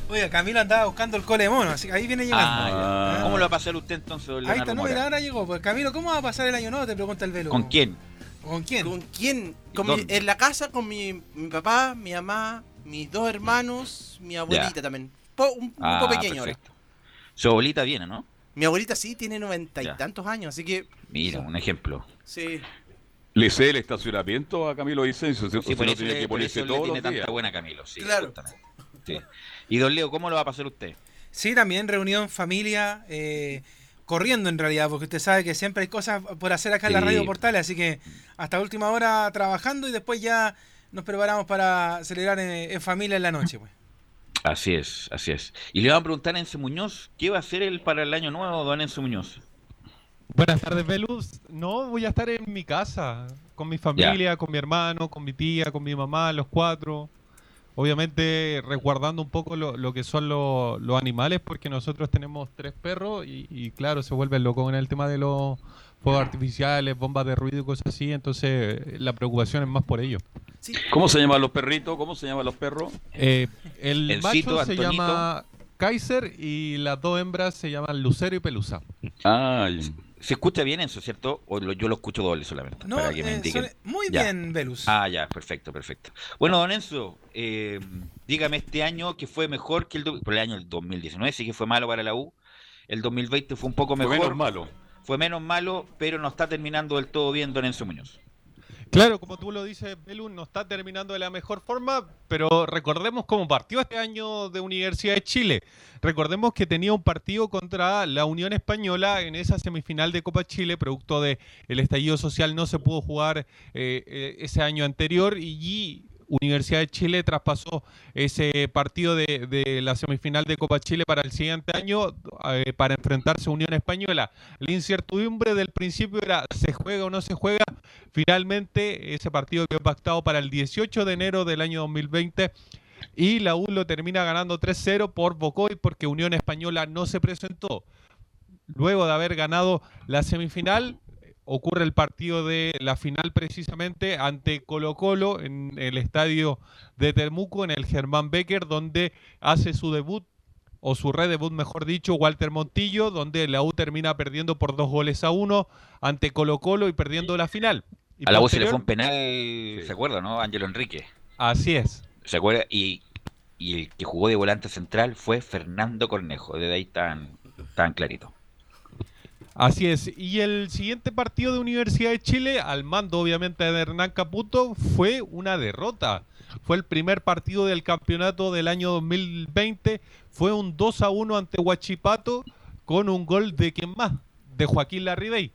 Oiga, Camilo andaba buscando el cole mono, así que ahí viene llegando. Ah, ya. ¿Cómo lo va a pasar usted entonces, don Ahí está, no, mira, ahora llegó. Pues Camilo, ¿cómo va a pasar el año nuevo? Te pregunta el velo. ¿Con quién? ¿Con quién? ¿Con quién? Con ¿Dónde? mi- en la casa con mi, mi papá, mi mamá, mis dos hermanos, mi abuelita también. Po- un un Ah, poco pequeño ahora. perfecto. Su abuelita viene, ¿no? Mi abuelita sí tiene noventa y Ya. tantos años, así que Mira, un ejemplo. sí. ¿Le cede el estacionamiento a Camilo Vicencio? Si, Sí, si por no eso, tiene le, que ponerse todos tiene los tanta días. buena Camilo, sí. Claro. Sí. Y don Leo, ¿cómo lo va a pasar usted? Sí, también reunión familia, eh, corriendo en realidad, porque usted sabe que siempre hay cosas por hacer acá en la. Radio Portales, así que hasta última hora trabajando y después ya nos preparamos para celebrar en, en familia en la noche. Pues. Así es, así es. Y le van a preguntar a Enzo Muñoz, ¿qué va a hacer él para el año nuevo, don Enzo Muñoz? Buenas tardes, Velus. No, voy a estar en mi casa, con mi familia, con mi hermano, con mi tía, con mi mamá, los cuatro. Obviamente resguardando un poco lo, lo que son lo- los animales, porque nosotros tenemos tres perros y, y claro, se vuelven locos en el tema de los fuegos artificiales, bombas de ruido y cosas así. Entonces la preocupación es más por ello. ¿Cómo se llaman los perritos? ¿Cómo se llaman los perros? Eh, el Encito, macho se Antonito. llama Kaiser y las dos hembras se llaman Lucero y Pelusa. Ah, se escucha bien Enzo, ¿cierto? O lo- yo lo escucho doble solamente, No, para que me eh, muy Ya. bien, Velus. Ah, ya, perfecto, perfecto. Bueno, don Enzo, eh, dígame este año que fue mejor que el, do- por el año del 2019, sí que fue malo para la U. El 2020 fue un poco Fue mejor. menos malo. Fue menos malo, pero no está terminando del todo bien don Enzo Muñoz. Claro, como tú lo dices, Belu, no está terminando de la mejor forma, pero recordemos cómo partió este año de Universidad de Chile. Recordemos que tenía un partido contra la Unión Española en esa semifinal de Copa Chile, producto de el estallido social no se pudo jugar eh, eh, ese año anterior y Universidad de Chile traspasó ese partido de, la semifinal de Copa Chile para el siguiente año eh, para enfrentarse a Unión Española. La incertidumbre del principio era ¿se juega o no se juega? Finalmente ese partido quedó pactado para el 18 de enero del año 2020 y la U lo termina ganando 3-0 por Bocoy porque Unión Española no se presentó. Luego de haber ganado la semifinal, ocurre el partido de la final precisamente ante Colo Colo en el estadio de Termuco, en el Germán Becker, donde hace su debut, o su redebut mejor dicho, Walter Montillo, donde la U termina perdiendo por dos goles a uno ante Colo Colo y perdiendo la final. Y a la U se le fue un penal, ¿se acuerda, no? Ángelo Enrique. Así es. ¿Se acuerda? Y, y el que jugó de volante central fue Fernando Cornejo. Desde ahí tan, tan clarito. Así es. Y el siguiente partido de Universidad de Chile, al mando obviamente de Hernán Caputo, fue una derrota. Fue el primer partido del campeonato del año 2020. Fue un 2 a 1 ante Huachipato con un gol de quién más, de Joaquín Larribey.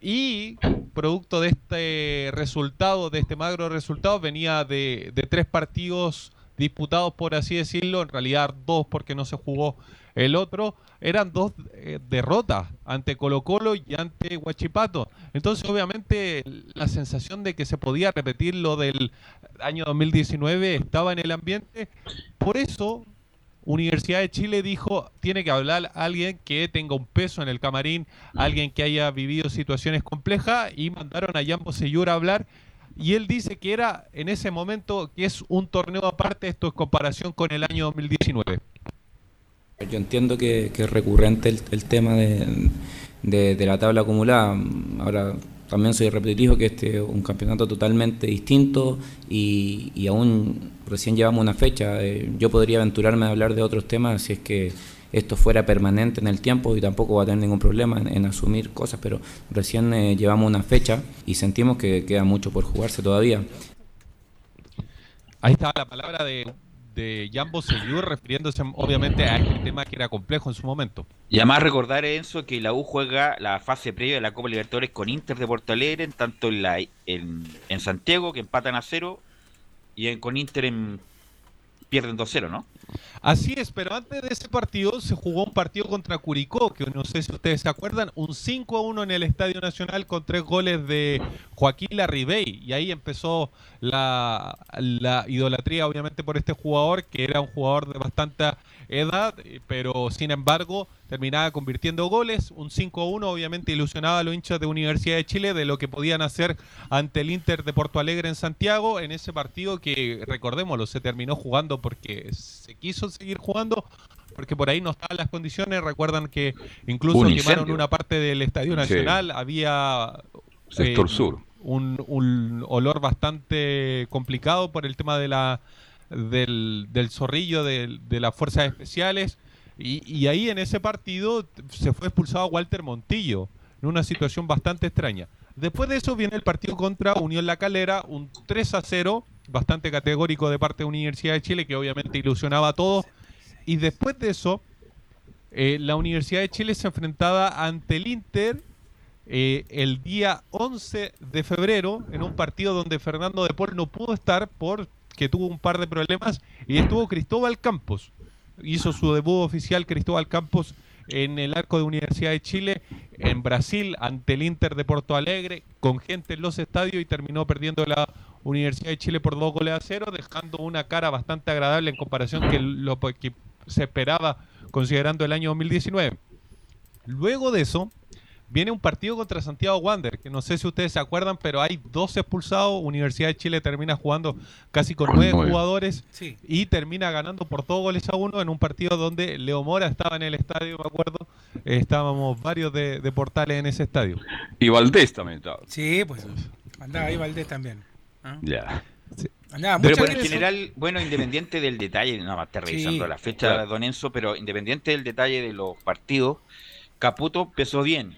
Y producto de este resultado, de este magro resultado, venía de, de tres partidos disputados, por así decirlo, en realidad dos porque no se jugó el otro, eran dos eh, derrotas ante Colo Colo y ante Huachipato. Entonces, obviamente, la sensación de que se podía repetir lo del año 2019 estaba en el ambiente. Por eso, Universidad de Chile dijo, tiene que hablar alguien que tenga un peso en el camarín, alguien que haya vivido situaciones complejas, y mandaron a Jambo Seyur a hablar. Y él dice que era en ese momento que es un torneo aparte, esto es comparación con el año 2019. Yo entiendo que, que es recurrente el, tema de, la tabla acumulada. Ahora, también soy repetitivo que este es un campeonato totalmente distinto y, y aún recién llevamos una fecha. Eh, yo podría aventurarme a hablar de otros temas si es que esto fuera permanente en el tiempo y tampoco va a tener ningún problema en, en asumir cosas, pero recién eh, llevamos una fecha y sentimos que queda mucho por jugarse todavía. Ahí está la palabra de, de Jambo Seyur refiriéndose obviamente a este tema que era complejo en su momento. Y además recordar, Enzo, que la U juega la fase previa de la Copa Libertadores con Inter de Porto Alegre, en tanto en, la, en Santiago, que empatan a cero, y en- con Inter en pierden 2-0, ¿no? Así es, pero antes de ese partido se jugó un partido contra Curicó, que no sé si ustedes se acuerdan, un 5 a 1 en el Estadio Nacional con tres goles de Joaquín Larribey. Y ahí empezó la, la idolatría, obviamente, por este jugador, que era un jugador de bastante edad, eh, pero sin embargo terminaba convirtiendo goles. Un 5 a 1, obviamente, ilusionaba a los hinchas de Universidad de Chile de lo que podían hacer ante el Inter de Porto Alegre en Santiago en ese partido que, recordémoslo, se terminó jugando porque se quiso seguir jugando porque por ahí no estaban las condiciones. Recuerdan que incluso Un quemaron una parte del Estadio Sí. Nacional. Había Sector eh, sur. Un, un olor bastante complicado por el tema de la del, del zorrillo de, de las fuerzas especiales. Y, y ahí en ese partido se fue expulsado Walter Montillo, en una situación bastante extraña. Después de eso viene el partido contra Unión La Calera, un 3 a 0, bastante categórico de parte de Universidad de Chile, que obviamente ilusionaba a todos. Y después de eso, eh, la Universidad de Chile se enfrentaba ante el Inter eh, el día 11 de febrero en un partido donde Fernando de Paul no pudo estar porque tuvo un par de problemas y estuvo Cristóbal Campos. Hizo su debut oficial Cristóbal Campos en el arco de Universidad de Chile en Brasil ante el Inter de Porto Alegre con gente en los estadios y terminó perdiendo la Universidad de Chile por dos goles a cero dejando una cara bastante agradable en comparación que lo que se esperaba considerando el año 2019. Luego de eso, viene un partido contra Santiago Wander, que no sé si ustedes se acuerdan, pero hay dos expulsados. Universidad de Chile termina jugando casi con nueve jugadores Sí. y termina ganando por dos goles a uno en un partido donde Leo Mora estaba en el estadio, me acuerdo. Eh, estábamos varios de, de portales en ese estadio. Y Valdés también estaba. Sí, pues. Andaba ahí Valdés también. ¿ah? Ya. Pero bueno, en general, bueno, independiente del detalle, no más estar revisando Sí, la fecha, claro. don Enzo, pero independiente del detalle de los partidos, Caputo empezó bien.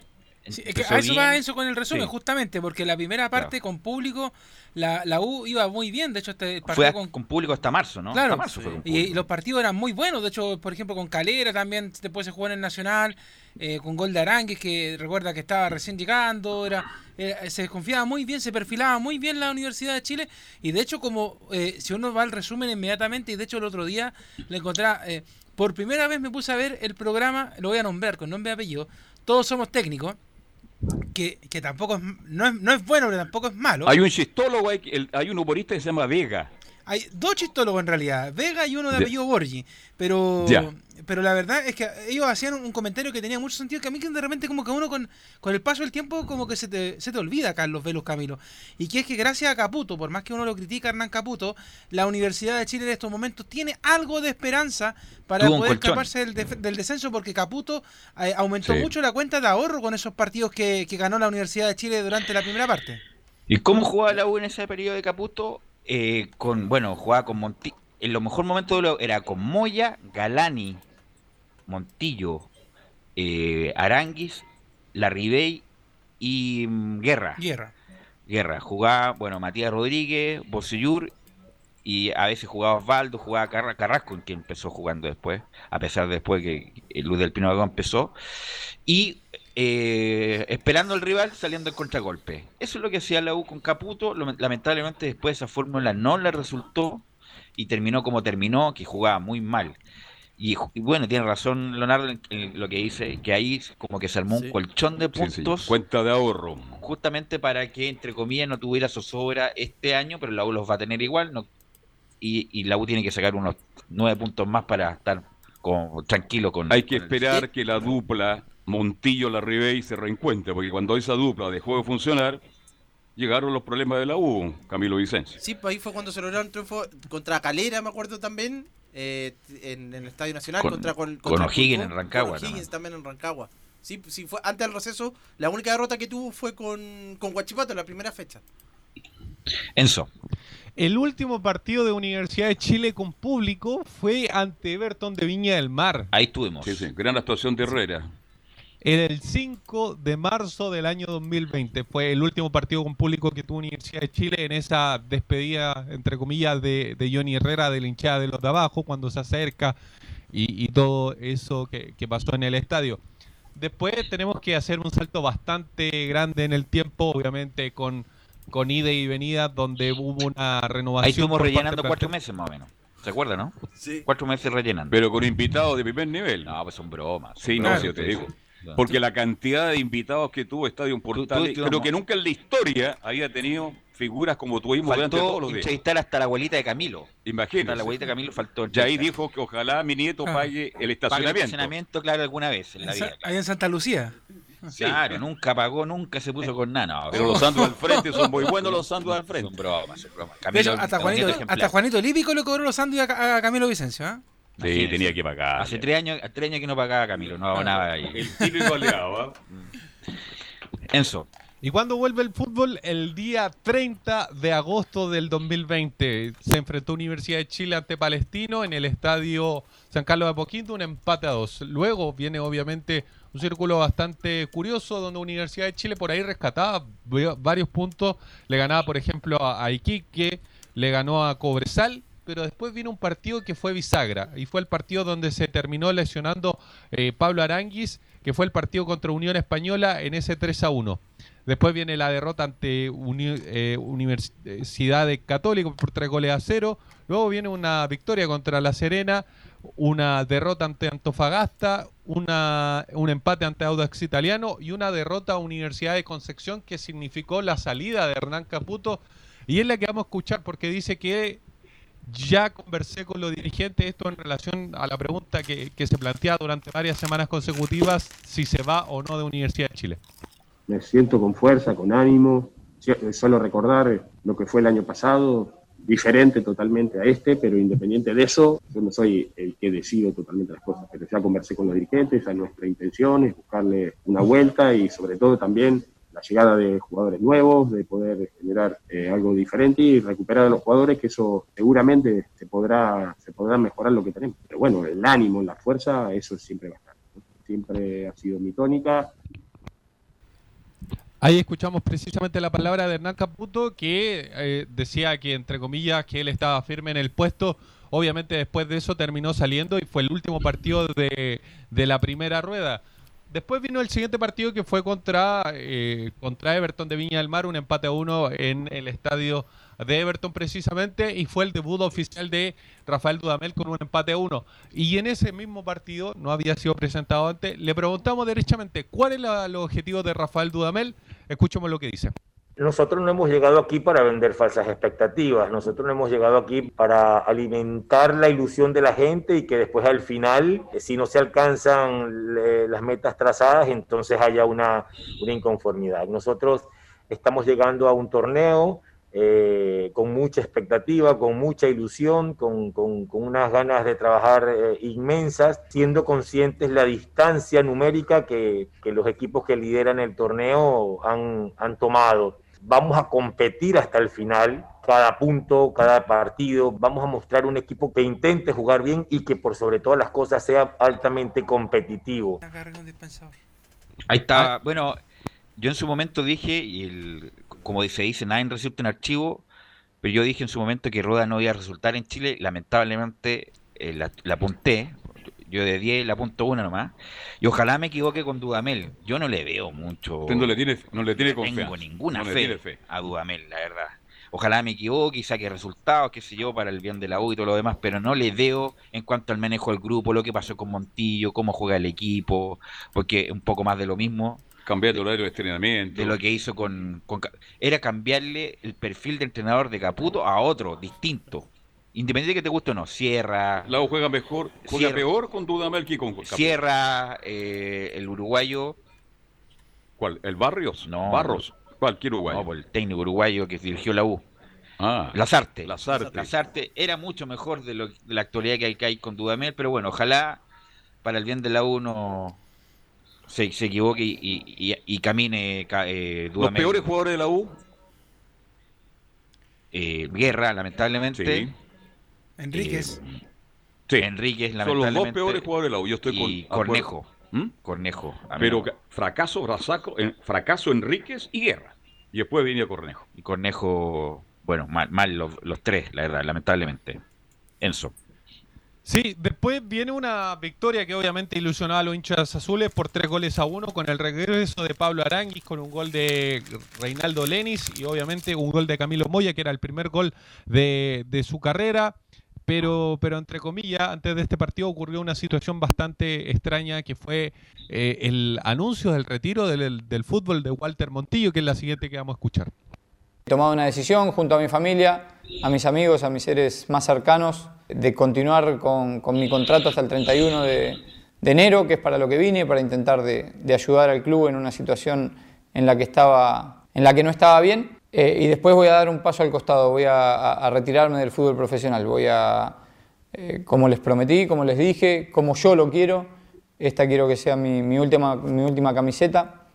Sí, es que a eso va. Enzo con el resumen, Sí. justamente, porque la primera parte con público, la, la U iba muy bien. De hecho, este partido a- con con... público hasta marzo, ¿no? Claro, Hasta marzo fue con y, los partidos eran muy buenos. De hecho, por ejemplo, con Calera también después se jugó en el Nacional, eh, con gol de Arangues, que recuerda que estaba recién llegando. Era, era- se desconfiaba muy bien, se perfilaba muy bien la Universidad de Chile. Y de hecho, como eh, si uno va al resumen inmediatamente, y de hecho el otro día le encontré, eh, por primera vez me puse a ver el programa, lo voy a nombrar con nombre y apellido. Todos somos técnicos. Que, tampoco es, no es, no es bueno, pero tampoco es malo. Hay un chistólogo, hay, el- hay un humorista que se llama Vega. Hay dos chistólogos en realidad, Vega y uno de apellido Borgi. Pero, pero la verdad es que ellos hacían un comentario que tenía mucho sentido, que a mí que de repente como que uno con, con el paso del tiempo como que se te, se te olvida, Carlos Velos Camilo. Y que es que gracias a Caputo, por más que uno lo critica a Hernán Caputo, la Universidad de Chile en estos momentos tiene algo de esperanza para Tuvo poder escaparse del, descenso, porque Caputo eh, aumentó Sí. mucho la cuenta de ahorro con esos partidos que, que ganó la Universidad de Chile durante la primera parte. ¿Y cómo jugaba la U en ese periodo de Caputo? Eh, con, bueno, jugaba con Montillo. En los mejores momentos era con Moya, Galani, Montillo, eh, Aranguis, Larribey y mm, Guerra. Guerra. Guerra. Jugaba, bueno, Matías Rodríguez, Bocellur y a veces jugaba Osvaldo, jugaba Carra- Carrasco, que empezó jugando después, a pesar de después que el Luis del Pino Gago empezó. Y eh, esperando al rival saliendo el contragolpe. Eso es lo que hacía la U con Caputo. Lo- lamentablemente después esa fórmula no le resultó y terminó como terminó, que jugaba muy mal. Y, bueno, tiene razón Leonardo en, en lo que dice, que ahí como que se armó un colchón de Sí, sí, puntos Cuenta de ahorro. justamente para que, entre comillas, no tuviera zozobra este año, pero la U los va a tener igual, no, y, y la U tiene que sacar unos nueve puntos más para estar como tranquilo con... Hay que con el- esperar que la dupla Montillo-Larribey se reencuentre, porque cuando esa dupla dejó de funcionar, llegaron los problemas de la U, Camilo Vicencio. Sí, pues ahí fue cuando se lograron triunfo contra Calera, me acuerdo también, eh, en, en el Estadio Nacional. Con- contra, con, con O'Higgins en Rancagua Con O'Higgins también en Rancagua. Sí, sí, fue antes del receso. La única derrota que tuvo fue con, con Guachipato en la primera fecha. Enzo. El último partido de Universidad de Chile con público fue ante Everton de Viña del Mar. Ahí estuvimos. Sí, sí, gran actuación de Herrera. Era el 5 de marzo del año 2020. Fue el último partido con público que tuvo Universidad de Chile en esa despedida, entre comillas, de, de Johnny Herrera de la hinchada de los de abajo, cuando se acerca y, y todo eso que, que pasó en el estadio. Después tenemos que hacer un salto bastante grande en el tiempo, obviamente con, con ida y venida, donde hubo una renovación. Ahí estuvimos rellenando cuatro meses más o menos. ¿Se acuerda, no? Sí. Cuatro meses rellenando. Pero con invitados de primer nivel. No, pues son bromas. Sí, no, yo te digo. Claro. Porque la cantidad de invitados que tuvo Estadio Portales, tú- creo que nunca en la historia había tenido figuras como tuvimos durante todos Faltó los días. entrevistar hasta la abuelita de Camilo. Imagínate. Hasta la abuelita de Camilo faltó. Y ahí dijo que ojalá mi nieto Ah. pague el Pague el estacionamiento. estacionamiento, claro, alguna vez en la vida. Ahí en Santa Lucía. Claro, nunca pagó, nunca se puso con nada. no, Pero los sándwiches al frente son muy (laughs) buenos los sándwiches al frente. Son bromas, son bromas. De Camilo, hecho, hasta Juanito, hasta Juanito Lípico le cobró los sándwiches a, a Camilo Vicencio. ¿ah? Sí, tenía que pagar. Hace tres años, tres años que no pagaba Camilo, no abonaba ahí. El típico aliado, ¿ah? (laughs) Enzo, ¿Y cuándo vuelve el fútbol? El día 30 de agosto del 2020. Se enfrentó Universidad de Chile ante Palestino en el estadio San Carlos de Apoquindo, un empate a dos. Luego viene obviamente un círculo bastante curioso donde Universidad de Chile por ahí rescataba va- varios puntos. Le ganaba, por ejemplo, a Iquique, le ganó a Cobresal. Pero después vino un partido que fue bisagra y fue el partido donde se terminó lesionando eh, Pablo Aranguis, que fue el partido contra Unión Española en ese 3 a 1. Después viene la derrota ante Uni- eh, Universidad de Católica por tres goles a cero. Luego viene una victoria contra La Serena, una derrota ante Antofagasta, una, un empate ante Audax Italiano y una derrota a Universidad de Concepción que significó la salida de Hernán Caputo. Y es la que vamos a escuchar porque dice que ya conversé con los dirigentes, esto en relación a la pregunta que, que se plantea durante varias semanas consecutivas, si se va o no de Universidad de Chile. me siento con fuerza, con ánimo. Sí, Solo recordar lo que fue el año pasado, diferente totalmente a este, pero independiente de eso, yo no soy el que decido totalmente las cosas, pero ya conversé con los dirigentes, a nuestra intención es buscarle una vuelta y sobre todo también la llegada de jugadores nuevos, de poder generar eh, algo diferente y recuperar a los jugadores, que eso seguramente se podrá, se podrá mejorar lo que tenemos. Pero bueno, el ánimo, la fuerza, eso siempre va a estar. Siempre ha sido mi tónica, Ahí escuchamos precisamente la palabra de Hernán Caputo que eh, decía que, entre comillas, que él estaba firme en el puesto. Obviamente después de eso terminó saliendo y fue el último partido de, de la primera rueda. Después vino el siguiente partido que fue contra, eh, contra Everton de Viña del Mar, un empate a uno en el estadio de Everton precisamente, y fue el debut oficial de Rafael Dudamel con un empate a uno. Y en ese mismo partido, no había sido presentado antes, le preguntamos derechamente cuál es el objetivo de Rafael Dudamel. Escuchemos lo que dice. Nosotros no hemos llegado aquí para vender falsas expectativas, nosotros no hemos llegado aquí para alimentar la ilusión de la gente y que después al final, eh, si no se alcanzan las metas trazadas, entonces haya una, inconformidad. Nosotros estamos llegando a un torneo eh, con mucha expectativa, con mucha ilusión, con, unas ganas de trabajar eh, inmensas, siendo conscientes la distancia numérica que, los equipos que lideran el torneo han tomado. Vamos a competir hasta el final, cada punto, cada partido. Vamos a mostrar un equipo que intente jugar bien y que por sobre todas las cosas sea altamente competitivo. Ahí está. Bueno, yo en su momento dije, y el, como se dice, nadie resulta en archivo, pero yo dije en su momento que Rueda no iba a resultar en Chile. Lamentablemente eh, la, la apunté. Yo de 10 la apunto una nomás. Y ojalá me equivoque con Dudamel. Yo no le veo mucho. Usted no le tiene, no le tiene no confianza. tengo ninguna No le fe, a Dudamel, la verdad. Ojalá me equivoque y saque resultados, qué sé yo, para el bien de la U y todo lo demás, pero no le veo en cuanto al manejo del grupo, lo que pasó con Montillo, cómo juega el equipo, porque un poco más de lo mismo. Cambiar el horario de entrenamiento. De lo que hizo con, con Era cambiarle el perfil de entrenador de Caputo a otro, distinto. Independiente de que te guste o no, Sierra. La U juega mejor, juega Sierra- peor con Dudamel que con Caputo. Sierra, eh, el uruguayo. ¿Cuál? ¿El Barrios? No. Barros. Cualquier uruguayo. No, por el técnico uruguayo que dirigió la U. Ah. Lazarte. Lazarte. Lazarte era mucho mejor de, lo- de la actualidad que hay, que hay con Dudamel, pero bueno, ojalá para el bien de la U no se, se equivoque y, y- y- y camine ca- eh, Los Dudamel. peores jugadores de la U. Eh, Guerra, lamentablemente. Sí. Enríquez. Sí. Enríquez, Son los dos peores jugadores de la U. Yo estoy con. y. Cornejo. ¿Mm? Cornejo. Pero fracaso, Brazaco, en- fracaso Enríquez y Guerra. Y después viene Cornejo. Y Cornejo, bueno, mal, mal los, los tres, la verdad, lamentablemente. Enzo. Sí, después viene una victoria que obviamente ilusionó a los hinchas azules por tres goles a uno con el regreso de Pablo Aranguis con un gol de Reinaldo Lenis y obviamente un gol de Camilo Moya que era el primer gol de, de su carrera. Pero, pero entre comillas, antes de este partido ocurrió una situación bastante extraña que fue eh, el anuncio del retiro del, fútbol de Walter Montillo, que es la siguiente que vamos a escuchar. He tomado una decisión junto a mi familia, a mis amigos, a mis seres más cercanos, de continuar con, mi contrato hasta el 31 de, enero, que es para lo que vine, para intentar de, ayudar al club en una situación en la que, estaba, en la que no estaba bien. Eh, y después voy a dar un paso al costado, voy a, retirarme del fútbol profesional. Voy a, eh, como les prometí, como les dije, como yo lo quiero, esta quiero que sea mi, mi última, mi última camiseta.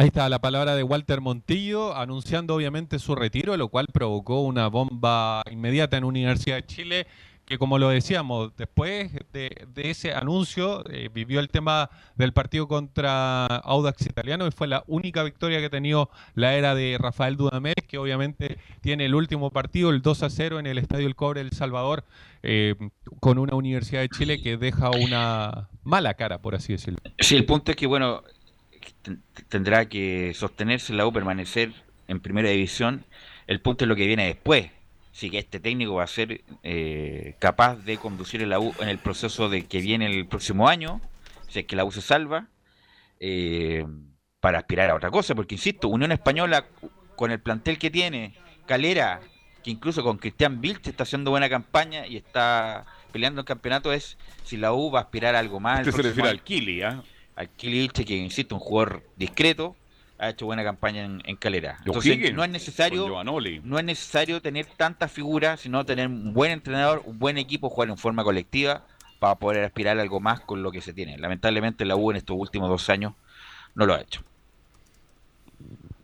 Ahí está la palabra de Walter Montillo anunciando obviamente su retiro, lo cual provocó una bomba inmediata en Universidad de Chile, que como lo decíamos, después de, ese anuncio eh, vivió el tema del partido contra Audax Italiano y fue la única victoria que ha tenido la era de Rafael Dudamel, que obviamente tiene el último partido, el 2 a 0 en el Estadio El Cobre El Salvador, eh, con una Universidad de Chile que deja una mala cara, por así decirlo. Sí, el punto es que, bueno, tendrá que sostenerse la U, permanecer en primera división. El punto es lo que viene después. Sí que este técnico va a ser eh, capaz de conducir la U en el proceso de que viene el próximo año, si es que la U se salva, eh, para aspirar a otra cosa. Porque, insisto, Unión Española, con el plantel que tiene, Calera, que incluso con Cristian Vilch está haciendo buena campaña y está peleando el campeonato, es si la U va a aspirar a algo más. Usted se refiere al Kili, ¿ah? ¿eh? al Kilich, que insisto, un jugador discreto, ha hecho buena campaña en, en Calera. Entonces no es necesario no es necesario tener tantas figuras, sino tener un buen entrenador, un buen equipo, jugar en forma colectiva para poder aspirar a algo más con lo que se tiene. Lamentablemente la U en estos últimos dos años no lo ha hecho.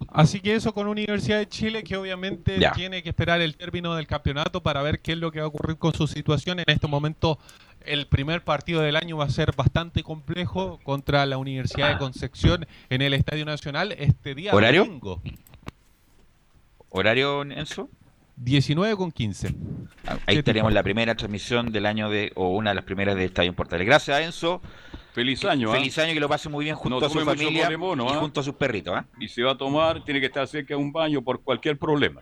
Así que eso con Universidad de Chile, que obviamente ya. tiene que esperar el término del campeonato para ver qué es lo que va a ocurrir con su situación. En este momento, el primer partido del año va a ser bastante complejo contra la Universidad de Concepción en el Estadio Nacional este día ¿Horario? domingo. ¿Horario, Enzo? 19 con 15. Ahí tenemos la primera transmisión del año de, o una de las primeras de Estadio Portales. Gracias, Enzo. Feliz año, ¿eh? Feliz año, que lo pase muy bien junto no a su familia mono, y ¿eh? junto a sus perritos. ¿eh? Y si va a tomar, tiene que estar cerca de un baño por cualquier problema.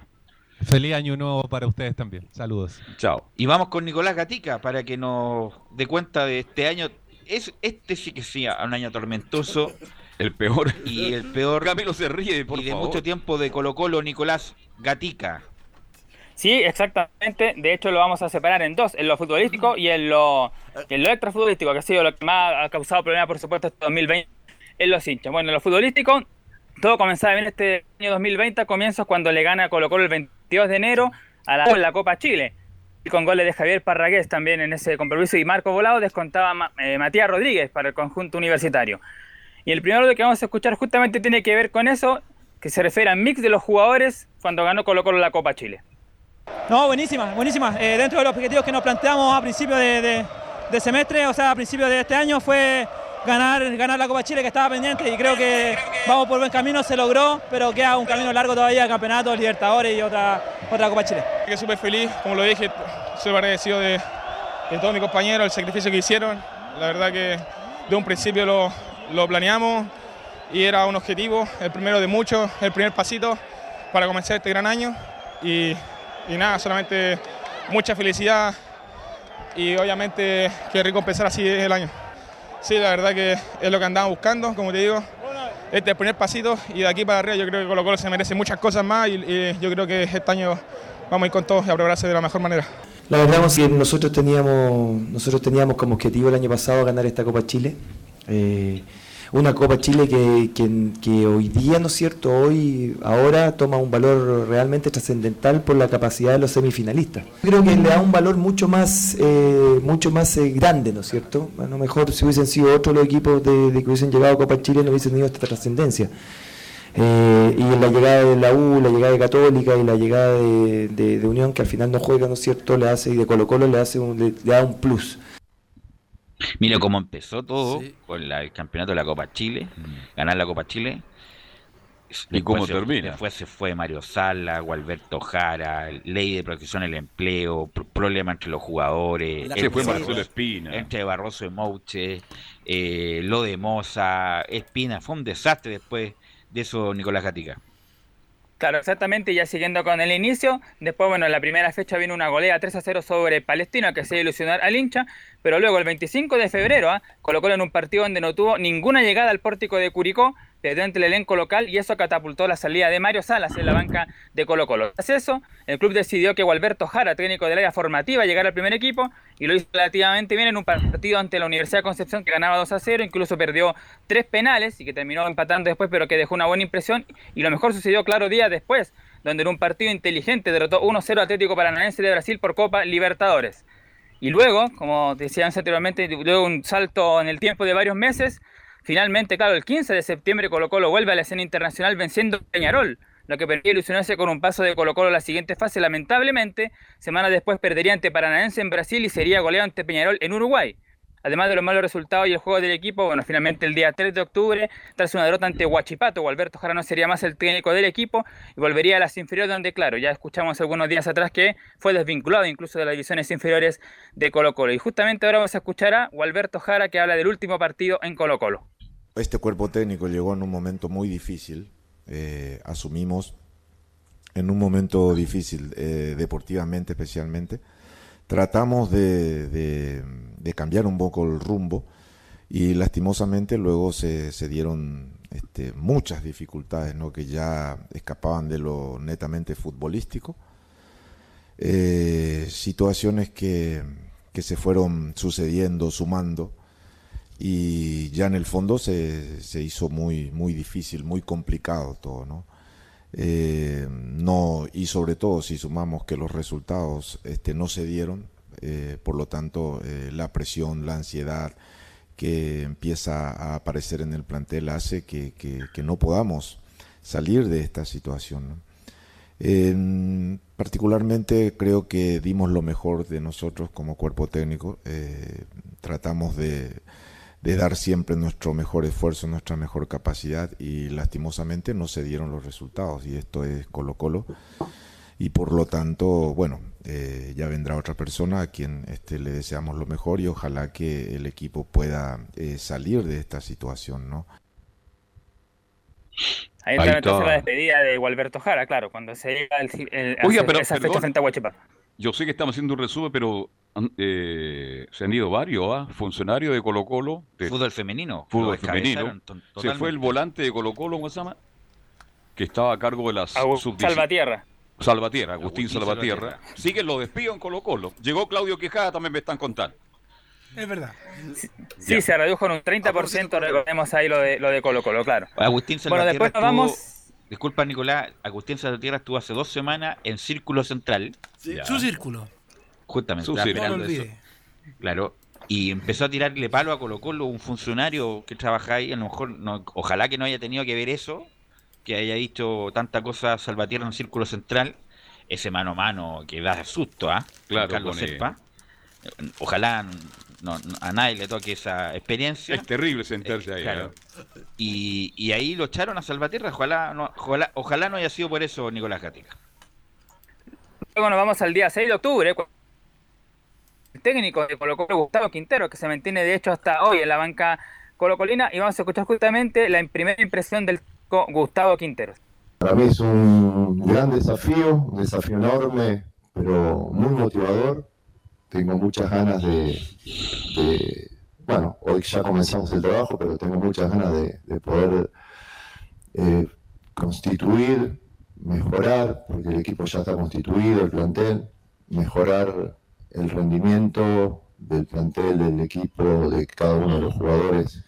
Feliz año nuevo para ustedes también. Saludos. Chao. Y vamos con Nicolás Gatica para que nos dé cuenta de este año. Es, este sí que sí, un año tormentoso. El peor. Y el peor. Camilo se ríe, por Y de favor. mucho tiempo de Colo Colo, Nicolás Gatica. Sí, exactamente. De hecho, lo vamos a separar en dos, en lo futbolístico y en lo, en lo extrafutbolístico, que ha sido lo que más ha causado problemas, por supuesto, este 2020 en los hinchas. Bueno, en lo futbolístico, todo comenzaba bien este año 2020, a comienzos cuando le gana Colo Colo el 22 de enero a la, Copa Chile. Y con goles de Javier Parragués también en ese compromiso y Marco Volado descontaba eh, Matías Rodríguez para el conjunto universitario. Y el primero que vamos a escuchar justamente tiene que ver con eso, que se refiere al mix de los jugadores cuando ganó Colo Colo la Copa Chile. No, buenísima, buenísima. Eh, dentro de los objetivos que nos planteamos a principio de, de, de, semestre, o sea, a principio de este año, fue ganar, ganar la Copa Chile que estaba pendiente y creo que vamos por buen camino, se logró, pero queda un camino largo todavía, campeonato, Libertadores y otra, otra Copa Chile. Estoy súper feliz, como lo dije, soy agradecido de, todos mis compañeros, el sacrificio que hicieron. La verdad que de un principio lo, lo planeamos y era un objetivo, el primero de muchos, el primer pasito para comenzar este gran año. Y nada, solamente mucha felicidad y obviamente que recompensar así el año. Sí, la verdad que es lo que andamos buscando, como te digo. Este es el primer pasito y de aquí para arriba yo creo que Colo Colo se merece muchas cosas más y, yo creo que este año vamos a ir con todos y a de la mejor manera. La verdad es que nosotros teníamos, nosotros teníamos como objetivo el año pasado ganar esta Copa Chile. Eh, una Copa Chile que, que, hoy día, ¿no es cierto? Hoy, ahora toma un valor realmente trascendental por la capacidad de los semifinalistas. Creo que le da un valor mucho más, eh, mucho más eh, grande, ¿no es cierto? A lo mejor si hubiesen sido otros los equipos de, que hubiesen llegado a Copa Chile no hubiesen tenido esta trascendencia. Eh, y la llegada de la U, la llegada de Católica y la llegada de, Unión, que al final no juega, ¿no es cierto? Le hace, y de Colo Colo le, hace un, le da un plus. Mira cómo empezó todo sí. con la, el campeonato de la Copa Chile, mm. ganar la Copa Chile. ¿Y cómo se, termina? Después se fue Mario Sala, Gualberto Jara, ley de protección del empleo, pr problema entre los jugadores. Se fue Marcelo Espina. Entre Barroso y Mouche, eh, lo de Moza, Espina. Fue un desastre después de eso, Nicolás Gatica. Claro, exactamente, ya siguiendo con el inicio, después, bueno, en la primera fecha vino una golea 3 a 0 sobre Palestino, que se ilusionar al hincha, pero luego el 25 de febrero, ¿ah? colocó en un partido donde no tuvo ninguna llegada al pórtico de Curicó, desde el elenco local y eso catapultó la salida de Mario Salas en la banca de Colo Colo. Tras eso, el club decidió que Gualberto Jara, técnico del área formativa, llegara al primer equipo y lo hizo relativamente bien en un partido ante la Universidad de Concepción que ganaba 2 a 0, incluso perdió tres penales y que terminó empatando después, pero que dejó una buena impresión. Y lo mejor sucedió, claro, días después, donde en un partido inteligente derrotó 1-0 Atlético Paranaense de Brasil por Copa Libertadores. Y luego, como decíamos anteriormente, luego un salto en el tiempo de varios meses, Finalmente, claro, el 15 de septiembre Colo Colo vuelve a la escena internacional venciendo Peñarol, lo que permitía ilusionarse con un paso de Colo Colo a la siguiente fase. Lamentablemente, semanas después perdería ante Paranaense en Brasil y sería goleado ante Peñarol en Uruguay. Además de los malos resultados y el juego del equipo, bueno, finalmente el día 3 de octubre, tras una derrota ante Huachipato, Alberto Jara no sería más el técnico del equipo y volvería a las inferiores, donde, claro, ya escuchamos algunos días atrás que fue desvinculado incluso de las divisiones inferiores de Colo Colo. Y justamente ahora vamos a escuchar a Alberto Jara que habla del último partido en Colo Colo. Este cuerpo técnico llegó en un momento muy difícil. Eh, asumimos en un momento difícil, eh, deportivamente especialmente. Tratamos de, cambiar un poco el rumbo y lastimosamente luego se, dieron este, muchas dificultades ¿no? que ya escapaban de lo netamente futbolístico. Eh, situaciones que, que se fueron sucediendo, sumando y ya en el fondo se, se hizo muy, muy difícil, muy complicado todo, ¿no? Eh, no y sobre todo si sumamos que los resultados este, no se dieron, eh, por lo tanto eh, la presión, la ansiedad que empieza a aparecer en el plantel hace que, que, no podamos salir de esta situación. particularmente creo que dimos lo mejor de nosotros como cuerpo técnico, tratamos de de dar siempre nuestro mejor esfuerzo, nuestra mejor capacidad y lastimosamente no se dieron los resultados y esto es Colo Colo y por lo tanto, bueno, eh, ya vendrá otra persona a quien este, le deseamos lo mejor y ojalá que el equipo pueda eh, salir de esta situación, ¿no? Ahí está, entonces la despedida de Gualberto Jara, claro, cuando se llega el, el, Oiga, pero, esa fecha frente a. Yo sé que estamos haciendo un resumen, pero eh, se han ido varios ¿ah? funcionarios de Colo Colo. De fútbol femenino. Fútbol femenino. Se fue el volante de Colo Colo, ¿cómo se llama? Que estaba a cargo de las Salvatierra. Salvatierra, Agustín, Salvatierra. Sigue lo despido en Colo Colo. Llegó Claudio Quijada, también me están contando. Es verdad. Sí, se redujo en un 30%, recordemos ahí lo de, lo de Colo Colo, claro. Agustín Salvatierra bueno, después vamos... Disculpa, Nicolás, Agustín Salvatierra estuvo hace dos semanas en Círculo Central. Su círculo. Justamente, esperando eso. Claro, y empezó a tirarle palo a Colo Colo, un funcionario que trabaja ahí, a lo mejor, no, ojalá que no haya tenido que ver eso, que haya dicho tanta cosa Salvatierra en el Círculo Central, ese mano a mano que da susto, ¿ah? Claro, Carlos Serpa. Ojalá no, a nadie le toque esa experiencia. Es terrible sentarse ahí. Claro. Y, y, ahí lo echaron a Salvatierra, ojalá no, ojalá, ojalá no haya sido por eso Nicolás Gatica. Luego nos vamos al día 6 de octubre, el técnico de Colo Colo, Gustavo Quintero, que se mantiene de hecho hasta hoy en la banca colocolina, y vamos a escuchar justamente la primera impresión del Gustavo Quintero. Para mí es un gran desafío, un desafío enorme, pero muy motivador. Tengo muchas ganas de, bueno, hoy ya comenzamos el trabajo, pero tengo muchas ganas de, poder eh, constituir, mejorar, porque el equipo ya está constituido, el plantel, mejorar el rendimiento del plantel, del equipo, de cada uno de los jugadores,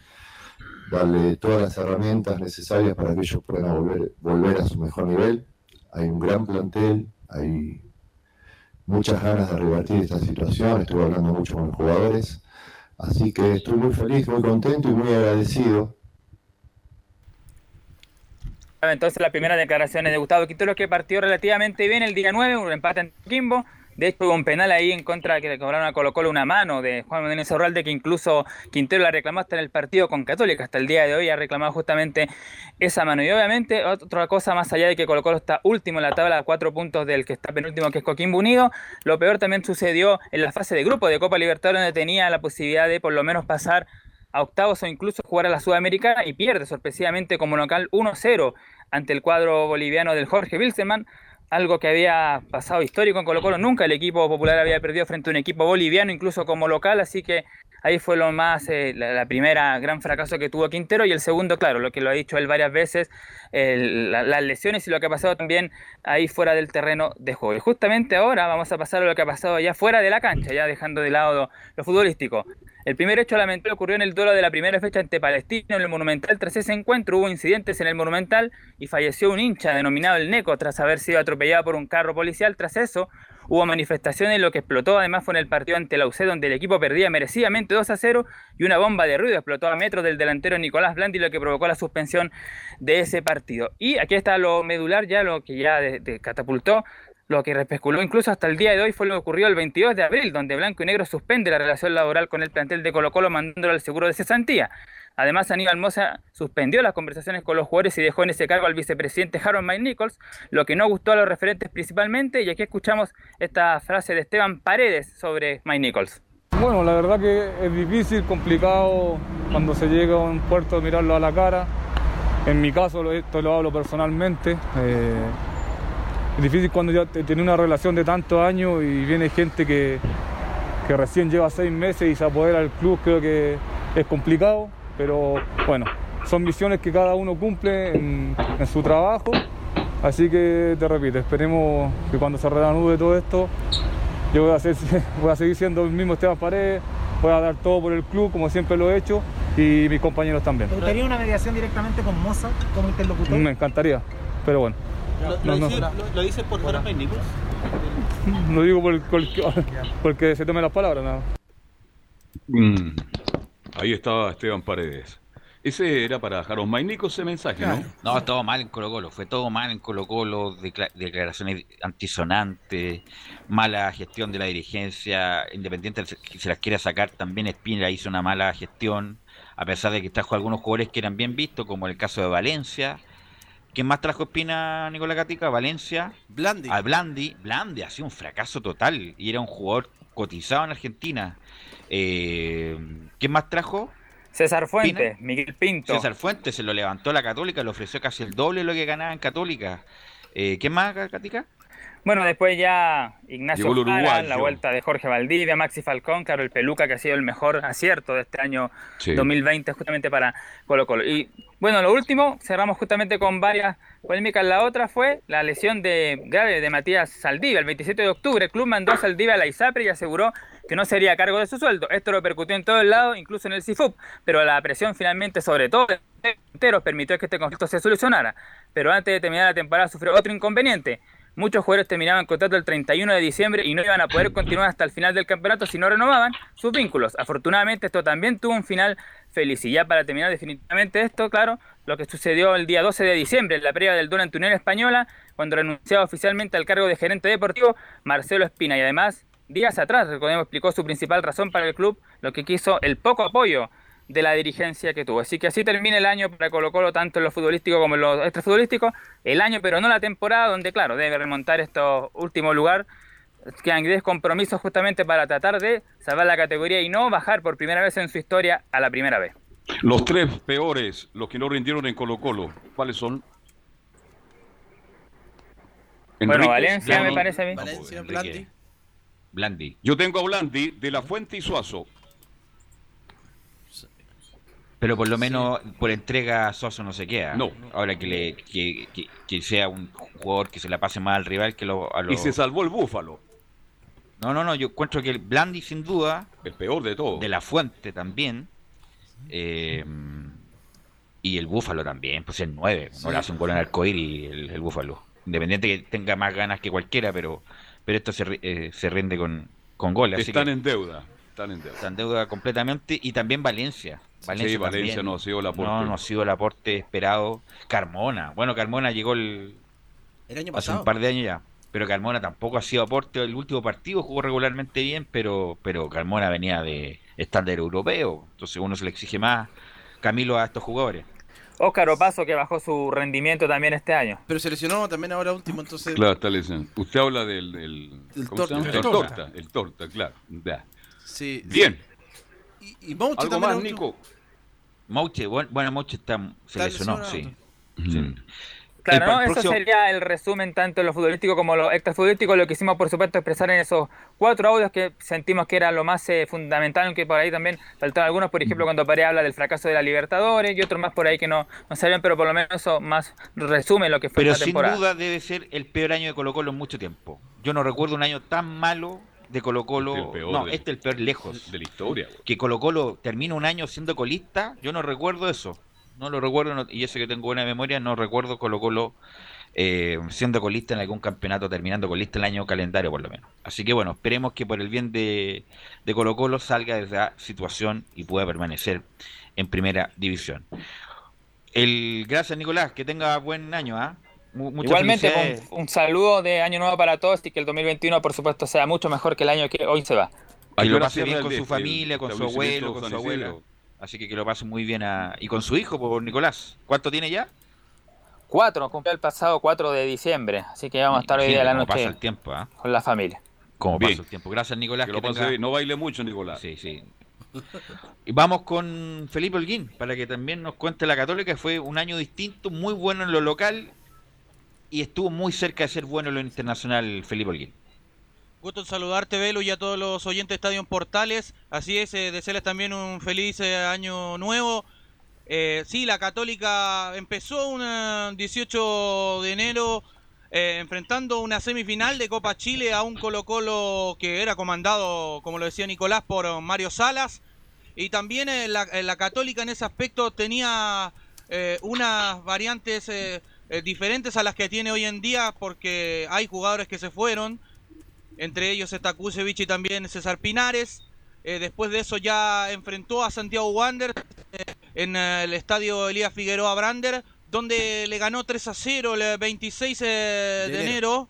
darle todas las herramientas necesarias para que ellos puedan volver, volver a su mejor nivel. Hay un gran plantel, hay muchas ganas de revertir esta situación, estuve hablando mucho con los jugadores, así que estoy muy feliz, muy contento y muy agradecido. Entonces las primeras declaraciones de Gustavo Quintero que partió relativamente bien el día 9, un empate en Kimbo, de hecho, hubo un penal ahí en contra que le cobraron a Colo Colo una mano de Juan Manuel Zorralde que incluso Quintero la reclamó hasta en el partido con Católica. Hasta el día de hoy ha reclamado justamente esa mano. Y obviamente, otra cosa más allá de que Colo Colo está último en la tabla a cuatro puntos del que está penúltimo, que es Coquimbo Unido, lo peor también sucedió en la fase de grupo de Copa Libertadores, donde tenía la posibilidad de por lo menos pasar a octavos o incluso jugar a la Sudamericana y pierde sorpresivamente como local 1-0 ante el cuadro boliviano del Jorge Wilseman, algo que había pasado histórico en Colo Colo, nunca el equipo popular había perdido frente a un equipo boliviano, incluso como local, así que ahí fue lo más, eh, la, primera gran fracaso que tuvo Quintero y el segundo, claro, lo que lo ha dicho él varias veces, las lesiones y lo que ha pasado también ahí fuera del terreno de juego. Y justamente ahora vamos a pasar a lo que ha pasado ya fuera de la cancha, ya dejando de lado lo futbolístico. El primer hecho lamentable ocurrió en el duelo de la primera fecha ante Palestino en el Monumental. Tras ese encuentro hubo incidentes en el Monumental y falleció un hincha denominado el Neco tras haber sido atropellado por un carro policial. Tras eso hubo manifestaciones, lo que explotó además fue en el partido ante la UC donde el equipo perdía merecidamente 2 a 0 y una bomba de ruido explotó a metros del delantero Nicolás Blandi, lo que provocó la suspensión de ese partido. Y aquí está lo medular ya, lo que ya de- catapultó lo que especuló incluso hasta el día de hoy fue lo que ocurrió el 22 de abril, donde Blanco y Negro suspende la relación laboral con el plantel de Colo Colo mandándolo al seguro de cesantía. Además, Aníbal Moza suspendió las conversaciones con los jugadores y dejó en ese cargo al vicepresidente Harold Mike Nichols, lo que no gustó a los referentes principalmente. Y aquí escuchamos esta frase de Esteban Paredes sobre Mike Nichols. Bueno, la verdad que es difícil, complicado cuando se llega a un puerto mirarlo a la cara. En mi caso, esto lo hablo personalmente. eh, es difícil cuando ya te- tiene una relación de tantos años y viene gente que, que recién lleva seis meses y se apodera del club, creo que es complicado, pero bueno, son misiones que cada uno cumple en, en su trabajo. Así que te repito, esperemos que cuando se reanude todo esto, yo voy a, hacer- (laughs) voy a seguir siendo el mismo Esteban Paredes, voy a dar todo por el club como siempre lo he hecho y mis compañeros también. ¿Te gustaría una mediación directamente con Moza como interlocutor? Me encantaría, pero bueno. ¿Lo, No, no. dice, lo- lo dice por Harold Mike Nichols? Lo digo por, por- porque se tomen las palabras, nada. Mm, Ahí estaba Esteban Paredes. Ese era para Harold Mainico ese mensaje, ¿no? No, todo mal en Colo Colo, fue todo mal en Colo Colo, decla- declaraciones antisonantes, mala gestión de la dirigencia, Independiente que se las quiere sacar, también Espina hizo una mala gestión, a pesar de que trajo algunos jugadores que eran bien vistos, como el caso de Valencia. ¿Quién más trajo Espina, Nicolás Gatica? Valencia. Blandi. A Blandi. Blandi ha sido un fracaso total y era un jugador cotizado en Argentina. Eh, ¿Quién más trajo? César Fuentes, Pina. Miguel Pinto. César Fuentes se lo levantó la Católica, le ofreció casi el doble de lo que ganaba en Católica. Eh, ¿Quién más, Gatica? Bueno, después ya Ignacio Jara, la vuelta de Jorge Valdivia, Maxi Falcón, claro, el Peluca, que ha sido el mejor acierto de este año Sí. 2020 justamente para Colo Colo. Y bueno, lo último, cerramos justamente con varias polémicas. La otra fue la lesión de grave de Matías Saldivia. El 27 de octubre el club mandó a Saldivia a la ISAPRE y aseguró que no sería a cargo de su sueldo. Esto repercutió en todo el lado, incluso en el CIFUP, pero la presión finalmente, sobre todo de permitió que este conflicto se solucionara. Pero antes de terminar la temporada sufrió otro inconveniente. Muchos jugadores terminaban contrato el 31 de diciembre y no iban a poder continuar hasta el final del campeonato si no renovaban sus vínculos. Afortunadamente esto también tuvo un final feliz. Y ya para terminar definitivamente esto, claro, lo que sucedió el día 12 de diciembre en la previa del duelo ante Unión Española, cuando renunciaba oficialmente al cargo de gerente deportivo Marcelo Espina. Y además, días atrás, recordemos, explicó su principal razón para el club, lo que quiso el poco apoyo de la dirigencia que tuvo. Así que así termina el año para Colo Colo, tanto en lo futbolístico como en lo extrafutbolístico. El año, pero no la temporada, donde, claro, debe remontar estos último lugar. Quedan 10 compromisos justamente para tratar de salvar la categoría y no bajar por primera vez en su historia a la primera vez. Los tres peores, los que no rindieron en Colo Colo, ¿cuáles son? Bueno, Valencia me parece a mí. Valencia. Blandi. Blandi. Yo tengo a Blandi, De La Fuente y Suazo. Pero por lo menos por entrega Soso no se queda. No. Ahora que, le, que, que- que sea un jugador que se la pase más al rival que lo, a Y los... se salvó el Búfalo. No, no, no, yo encuentro que el Blandi sin duda, El peor de todo. de la Fuente también, eh, y el Búfalo también, pues el 9, no le hace un gol en arcoíris el, el Búfalo. Independiente que tenga más ganas que cualquiera, pero pero esto se, eh, se rinde con, con goles. así Están que en deuda. Están en deuda. está en deuda completamente y también Valencia. Valencia, Sí, Valencia también. no ha sido el aporte. No, no ha sido el aporte esperado. Carmona, bueno, Carmona llegó el, El año hace un par de años ya. Pero Carmona tampoco ha sido aporte. El último partido jugó regularmente bien, pero, pero Carmona venía de estándar europeo. Entonces uno se le exige más Camilo a estos jugadores. Óscar Opaso, que bajó su rendimiento también este año. Pero se lesionó también ahora último, entonces. Claro, está lesionado. Usted habla del... del El ¿cómo se torta. llama? El El torta. torta. El torta, claro. Ya. Sí. Bien. Y, y Mouche ¿Algo también más, Nico? Mouche, bueno, bueno Mouche está, se Está lesionó, lesionado. sí. Sí. Claro, El ¿no? Eso próximo- sería el resumen tanto en lo futbolístico como lo extrafutbolístico, lo que hicimos por supuesto expresar en esos cuatro audios que sentimos que era lo más eh, fundamental, aunque por ahí también faltaron algunos, por ejemplo cuando Paredes habla del fracaso de la Libertadores y otros más por ahí que no, no sabían, pero por lo menos eso más resume lo que fue Pero esta sin temporada. duda debe ser el peor año de Colo Colo en mucho tiempo. Yo no recuerdo un año tan malo de Colo Colo. Este es el peor no, del- este es el peor lejos. de la historia. Que Colo Colo termina un año siendo colista, yo no recuerdo eso. No lo recuerdo, no- y eso que tengo buena memoria, no recuerdo Colo Colo eh, siendo colista en algún campeonato, terminando colista el año calendario por lo menos. Así que bueno, esperemos que por el bien de, de Colo Colo salga de esa situación y pueda permanecer en primera división. El gracias Nicolás, que tenga buen año, ¿ah? Igualmente, felicidades. un, un saludo de año nuevo para todos y que el 2021 por supuesto sea mucho mejor que el año que hoy se va. Que lo pase bien con su familia, con su abuelo, con su abuela. Así que que lo pase muy bien a... y con su hijo, por Nicolás. ¿Cuánto tiene ya? Cuatro, cumplió el pasado 4 de diciembre, así que vamos a estar hoy día de la noche pasa el tiempo, ¿ah? con la familia. Como pasa el tiempo. Gracias, Nicolás. Que lo pase tenga- bien. No baile mucho, Nicolás. Sí, sí. Y vamos con Felipe Holguín, para que también nos cuente la Católica. Fue un año distinto, muy bueno en lo local y estuvo muy cerca de ser bueno en lo internacional, Felipe Holguín. Gusto en saludarte, Velo, y a todos los oyentes de Estadio Portales. Así es, eh, desearles también un feliz eh, año nuevo. Eh, sí, la Católica empezó un eh, 18 de enero eh, enfrentando una semifinal de Copa Chile a un Colo Colo que era comandado, como lo decía Nicolás, por Mario Salas. Y también la, Católica en ese aspecto tenía unas variantes diferentes a las que tiene hoy en día porque hay jugadores que se fueron. Entre ellos está Kusevich y también César Pinares. Eh, después de eso ya enfrentó a Santiago Wander eh, en eh, el estadio Elías Figueroa Brander, donde le ganó 3 a 0 el 26 eh, de, enero.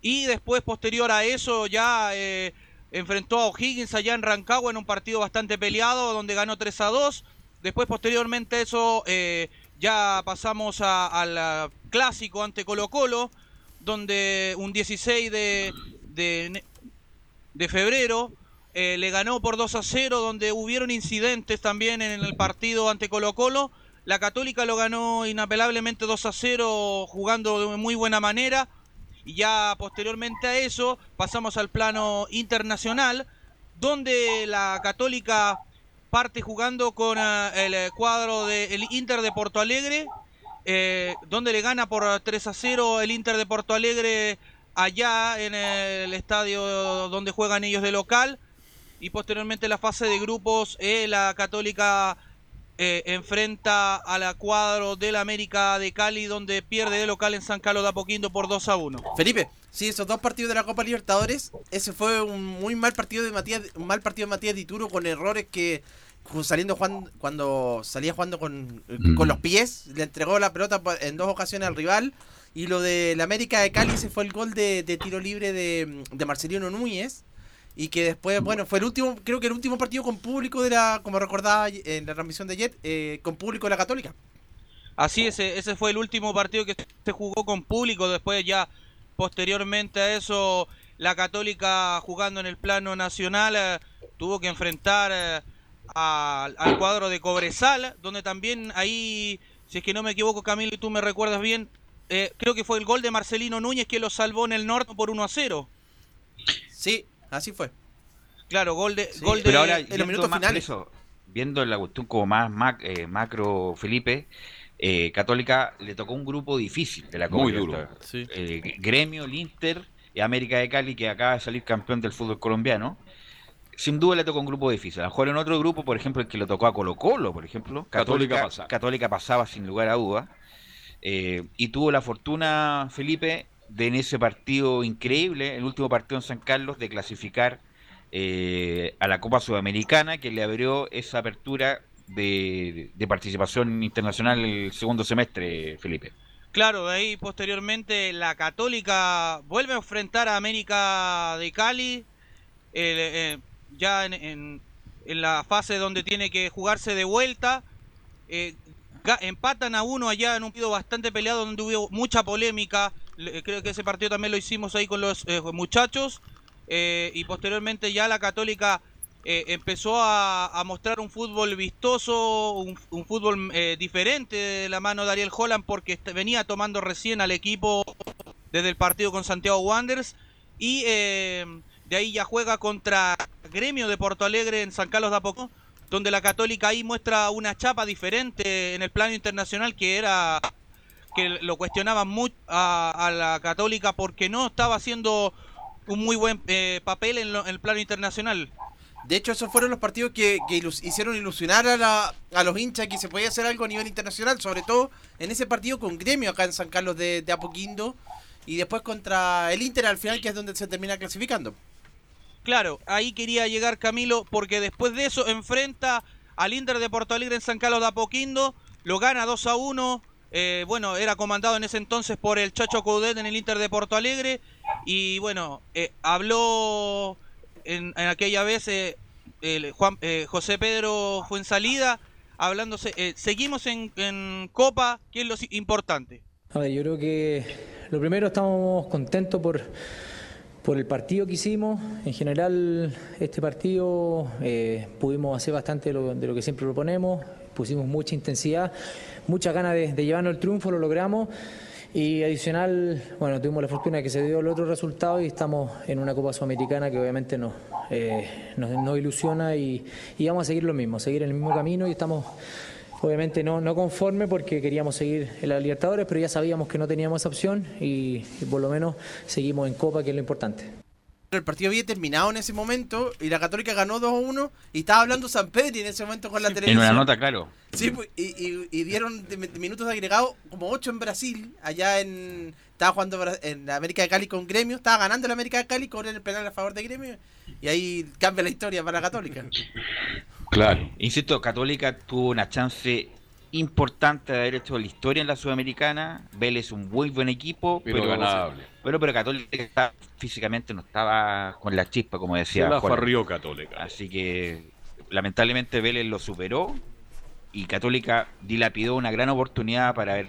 Y después, posterior a eso, ya eh, enfrentó a O'Higgins allá en Rancagua en un partido bastante peleado, donde ganó 3 a 2. Después, posteriormente a eso, ya pasamos al ah, clásico ante Colo Colo, donde un 16 de, de, de febrero eh, le ganó por 2 a 0, donde hubieron incidentes también en el partido ante Colo Colo. La Católica lo ganó inapelablemente 2 a 0, jugando de muy buena manera. Y ya posteriormente a eso pasamos al plano internacional, donde la Católica parte jugando con eh, el eh, cuadro del Inter de Porto Alegre, eh, donde le gana por 3 a 0 el Inter de Porto Alegre allá en el estadio donde juegan ellos de local. Y posteriormente la fase de grupos, eh, la Católica eh, enfrenta a la cuadro del América de Cali, donde pierde de local en San Carlos de Apoquindo por 2 a 1. Felipe, sí, esos dos partidos de la Copa Libertadores, ese fue un muy mal partido de Matías, un mal partido de Matías Dituro con errores que saliendo Juan, cuando salía jugando con, eh, Mm. con los pies, le entregó la pelota en dos ocasiones al rival. Y lo de la América de Cali, ese fue el gol de, de tiro libre de, de Marcelino Núñez. Y que después, bueno, fue el último, creo que el último partido con público de la, como recordaba en la transmisión de Jet, eh, con público de la Católica. Así es, ese fue el último partido que se jugó con público. Después ya posteriormente a eso, la Católica jugando en el plano nacional eh, tuvo que enfrentar eh, al- al cuadro de Cobresal, donde también ahí, si es que no me equivoco Camilo y tú me recuerdas bien, eh, creo que fue el gol de Marcelino Núñez que lo salvó en el norte por 1 a 0. Sí, así fue. Claro, gol de, gol de Pero ahora, en los minutos más- por finales. eso, viendo la cuestión como más mac- eh, macro, Felipe, eh, Católica le tocó un grupo difícil de la Copa Muy duro. Libertadores. Eh, Gremio, el Inter y América de Cali, que acaba de salir campeón del fútbol colombiano. Sin duda le tocó un grupo difícil. A lo mejor en otro grupo, por ejemplo, el que le tocó a Colo Colo, por ejemplo, Católica pasaba. Católica pasaba sin lugar a duda. Eh, y tuvo la fortuna, Felipe, de en ese partido increíble, el último partido en San Carlos, de clasificar eh, a la Copa Sudamericana, que le abrió esa apertura de, participación internacional el segundo semestre, Felipe. Claro, de ahí posteriormente la Católica vuelve a enfrentar a América de Cali, eh, eh, ya en, en- en la fase donde tiene que jugarse de vuelta. Eh, empatan a uno allá en un partido bastante peleado donde hubo mucha polémica. Le- Creo que ese partido también lo hicimos ahí con los eh, muchachos. Eh, y posteriormente ya la Católica eh, empezó a, mostrar un fútbol vistoso, un, fútbol eh, diferente de la mano de Ariel Holland porque venía tomando recién al equipo desde el partido con Santiago Wanderers y eh, de ahí ya juega contra Gremio de Porto Alegre en San Carlos de Apocó, donde la Católica ahí muestra una chapa diferente en el plano internacional que era que lo cuestionaban mucho a, la Católica porque no estaba haciendo un muy buen eh, papel en, lo- en el plano internacional. De hecho, esos fueron los partidos que, hicieron ilusionar a, la- a los hinchas que se podía hacer algo a nivel internacional, sobre todo en ese partido con Gremio acá en San Carlos de, de Apoquindo y después contra el Inter al final, que es donde se termina clasificando. Claro, ahí quería llegar Camilo porque después de eso enfrenta al Inter de Porto Alegre en San Carlos de Apoquindo, lo gana 2 a 1. eh, bueno, era comandado en ese entonces por el Chacho Coudet en el Inter de Porto Alegre. Y bueno, eh, habló en, aquella vez eh, Juan, José Pedro Fuensalida, hablándose. seguimos en, Copa, que es lo importante. A ver, yo creo que lo primero estamos contentos por, por el partido que hicimos. En general, este partido eh, pudimos hacer bastante de lo, que siempre proponemos, pusimos mucha intensidad, muchas ganas de, llevarnos el triunfo, lo logramos. Y adicional, bueno, tuvimos la fortuna de que se dio el otro resultado y estamos en una Copa Sudamericana que obviamente nos, eh, ilusiona y, y vamos a seguir lo mismo, seguir en el mismo camino y estamos Obviamente no, no conforme porque queríamos seguir en la Libertadores, pero ya sabíamos que no teníamos esa opción y, y por lo menos seguimos en Copa, que es lo importante. El partido había terminado en ese momento y la Católica ganó 2 a 1 y estaba hablando San Pedro en ese momento con la En televisión. una nota, claro. Sí, pues, y, y- y dieron de- de minutos agregados como 8 en Brasil, allá en... Estaba jugando en la América de Cali con Gremio, estaba ganando la América de Cali, con el penal a favor de Gremio y ahí cambia la historia para la Católica. (laughs) Claro. Insisto, Católica tuvo una chance importante de haber hecho la historia en la Sudamericana. Vélez es un muy buen equipo, Pero pero, ganable. Pero, pero Católica está- físicamente no estaba con la chispa, como decía. Se la farrió Católica. Así que lamentablemente Vélez lo superó y Católica dilapidó una gran oportunidad para haber,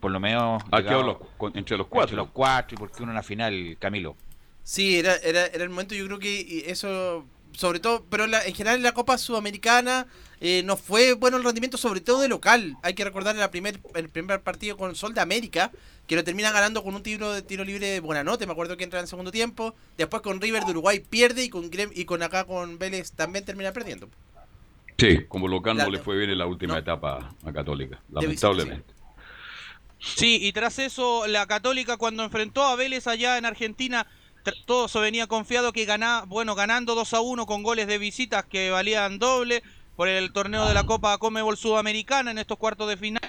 por lo menos, Ha llegado quedado entre los cuatro. entre los cuatro y porque uno en la final, Camilo. Sí, era, era, era el momento, yo creo que eso, sobre todo, pero la- en general en la Copa Sudamericana eh, no fue bueno el rendimiento, sobre todo de local. Hay que recordar en la primer, el primer partido con Sol de América, que lo termina ganando con un tiro de tiro libre de Buenanote, me acuerdo que entra en el segundo tiempo. Después con River de Uruguay pierde y con y con acá con Vélez también termina perdiendo. Sí, como local no le fue bien en la última etapa a Católica, lamentablemente. Sí, y tras eso, la Católica cuando enfrentó a Vélez allá en Argentina, todo se venía confiado que ganaba, bueno, ganando 2 a 1 con goles de visitas que valían doble por el torneo de la Copa Comebol Sudamericana en estos cuartos de final,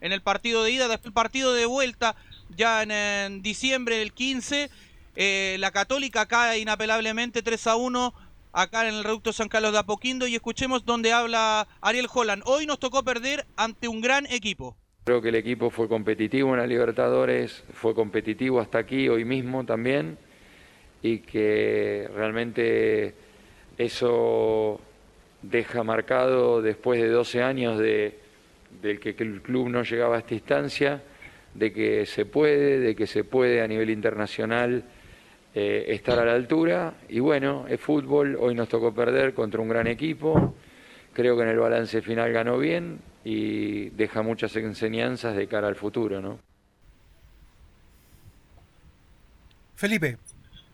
en el partido de ida, después el partido de vuelta, ya en, diciembre del 15, eh, la Católica cae inapelablemente 3 a 1 acá en el reducto San Carlos de Apoquindo y escuchemos donde habla Ariel Holland. Hoy nos tocó perder ante un gran equipo. Creo que el equipo fue competitivo en la Libertadores, fue competitivo hasta aquí, hoy mismo también, y que realmente eso deja marcado después de 12 años de, que el club no llegaba a esta instancia, de que se puede, de que se puede a nivel internacional eh, estar a la altura, y bueno, es fútbol, hoy nos tocó perder contra un gran equipo, creo que en el balance final ganó bien y deja muchas enseñanzas de cara al futuro, ¿no? Felipe.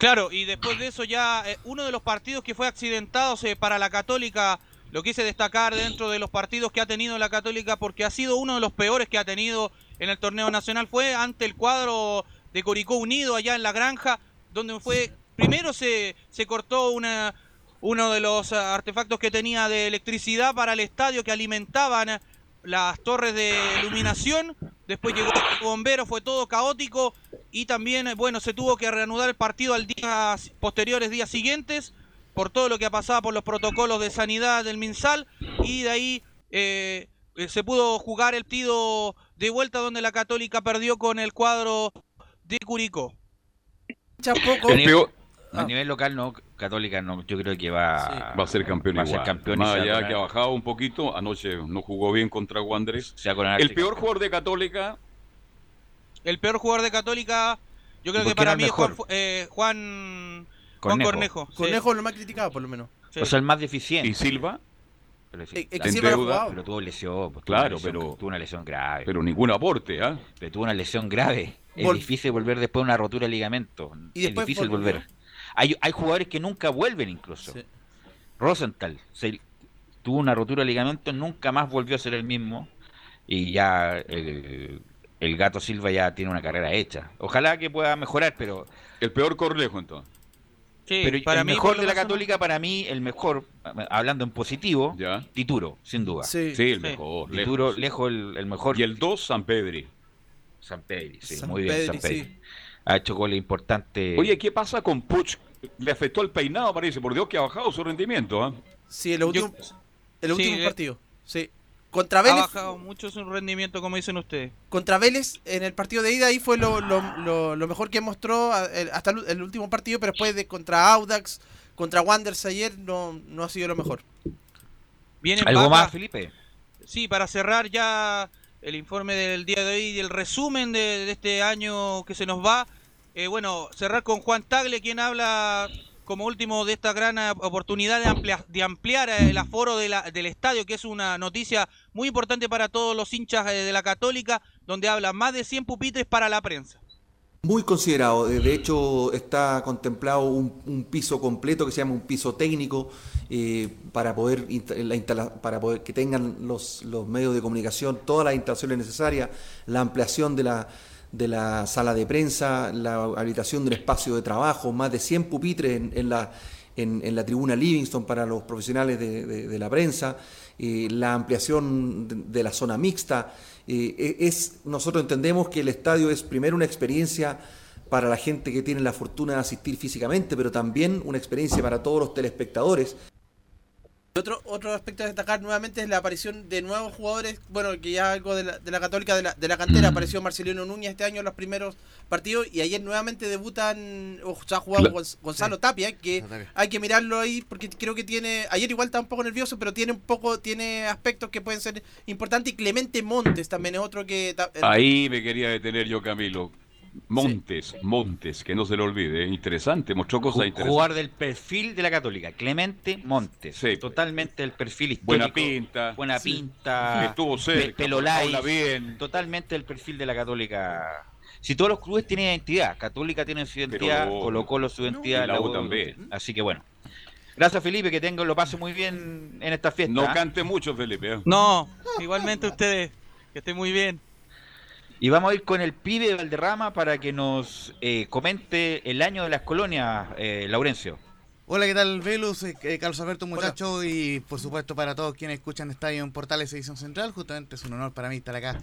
Claro, y después de eso ya eh, uno de los partidos que fue accidentado eh, para la Católica, lo quise destacar dentro de los partidos que ha tenido la Católica porque ha sido uno de los peores que ha tenido en el torneo nacional, fue ante el cuadro de Curicó Unido allá en la granja, donde fue, primero se, se cortó una, uno de los eh, artefactos que tenía de electricidad para el estadio que alimentaban eh, las torres de iluminación, después llegó el bombero, fue todo caótico y también, eh, bueno, se tuvo que reanudar el partido al día posteriores días siguientes por todo lo que ha pasado por los protocolos de sanidad del MinSal y de ahí eh, eh, se pudo jugar el partido de vuelta donde la Católica perdió con el cuadro de Curicó. A nivel, a nivel local, no, Católica, no, yo creo que va, Va a ser campeón va a ser igual. campeón y Más se va a allá que ha bajado un poquito, anoche no jugó bien contra Wanderers. Coronar El peor jugador de Católica, El peor jugador de Católica, yo creo ¿Por que para mí es Juan, eh, Juan, Juan Cornejo. Cornejo. sí. Cornejo es lo más criticado, por lo menos. O sea, el más deficiente. ¿Y Silva? Pero, sí, Eh, eh, Silva jugado. pero tuvo lesión. pues, tuvo Claro, una lesión- pero- Tuvo una lesión grave. Pero ningún aporte, ¿ah? Pero tuvo una lesión grave. Es Vol- difícil volver después de una rotura de ligamento. Y es difícil volver. Hay, hay jugadores que nunca vuelven incluso. Rosenthal se- tuvo una rotura de ligamento, nunca más volvió a ser el mismo. Y ya el gato Silva ya tiene una carrera hecha. Ojalá que pueda mejorar, pero... El peor Corlejo entonces. pero para el mí, mejor de la Católica, para mí, el mejor, hablando en positivo, Tituro, sin duda. Sí, Sí, el mejor, Tituro, lejos. lejos, el, el mejor. Y el 2, San Pedri. San Pedri, sí, San muy bien, Pedri, San Pedri. sí. Ha hecho goles importantes. Oye, ¿qué pasa con Puch? Le afectó el peinado, parece. Por Dios que ha bajado su rendimiento, ¿ah? Sí, el último, el Sí, último eh, partido. Sí. Contra Ha Vélez, bajado mucho su rendimiento, como dicen ustedes. contra Vélez en el partido de ida ahí fue lo, lo, lo- lo mejor que mostró hasta el, el último partido, pero después de contra Audax, contra Wanderers ayer no, no ha sido lo mejor. Vienen ¿Algo más, Felipe? Sí, para cerrar ya el informe del día de hoy y el resumen de, de este año que se nos va. eh, bueno, cerrar con Juan Tagle, quien habla como último de esta gran eh, oportunidad de, amplia- de ampliar eh, el aforo del estadio, que es una noticia muy importante para todos los hinchas eh, de la Católica, donde habla más de 100 pupitres para la prensa. Muy considerado. De hecho, está contemplado un, piso completo que se llama un piso técnico para poder la para poder que tengan los medios de comunicación todas las instalaciones necesarias, la ampliación de la de la sala de prensa, la habilitación de un espacio de trabajo, más de 100 pupitres en, en la en, la tribuna Livingston para los profesionales de, de- la prensa, eh, la ampliación de, de la zona mixta. eh, e- es, nosotros entendemos que el estadio es primero una experiencia para la gente que tiene la fortuna de asistir físicamente, pero también una experiencia para todos los telespectadores. Otro, otro aspecto a destacar nuevamente es la aparición de nuevos jugadores, bueno, que ya algo de la, de la Católica, de la, de la cantera, apareció Marcelino Núñez este año en los primeros partidos. Y ayer nuevamente debutan, o se ha jugado Gonzalo Tapia, que hay que mirarlo ahí porque creo que tiene, ayer igual está un poco nervioso, pero tiene un poco, tiene aspectos que pueden ser importantes. Y Clemente Montes también es otro que... eh, Ahí me quería detener yo, Camilo. Montes, Montes, que no se le olvide. Interesante, mostró cosas interesantes. Jugar del perfil de la Católica, Clemente Montes. Totalmente el perfil histórico. Buena pinta. Buena Sí. pinta. Estuvo cerca, pe- Pelo bien. Totalmente el perfil de la Católica. Si todos los clubes tienen identidad, Católica tiene su identidad, lo- Colo Colo su identidad, y la U también. Así que bueno. Gracias Felipe, que tengo, lo pase muy bien en esta fiesta. No ¿ah? cante mucho, Felipe. ¿eh? No, igualmente ustedes, que estén muy bien. Y vamos a ir con el pibe de Valderrama para que nos eh, comente el año de las colonias, eh, Laurencio. Hola, ¿qué tal, Velus? Eh, eh, Carlos Alberto, muchacho, y por supuesto para todos quienes escuchan Estadio en Portales Edición Central. Justamente es un honor para mí estar acá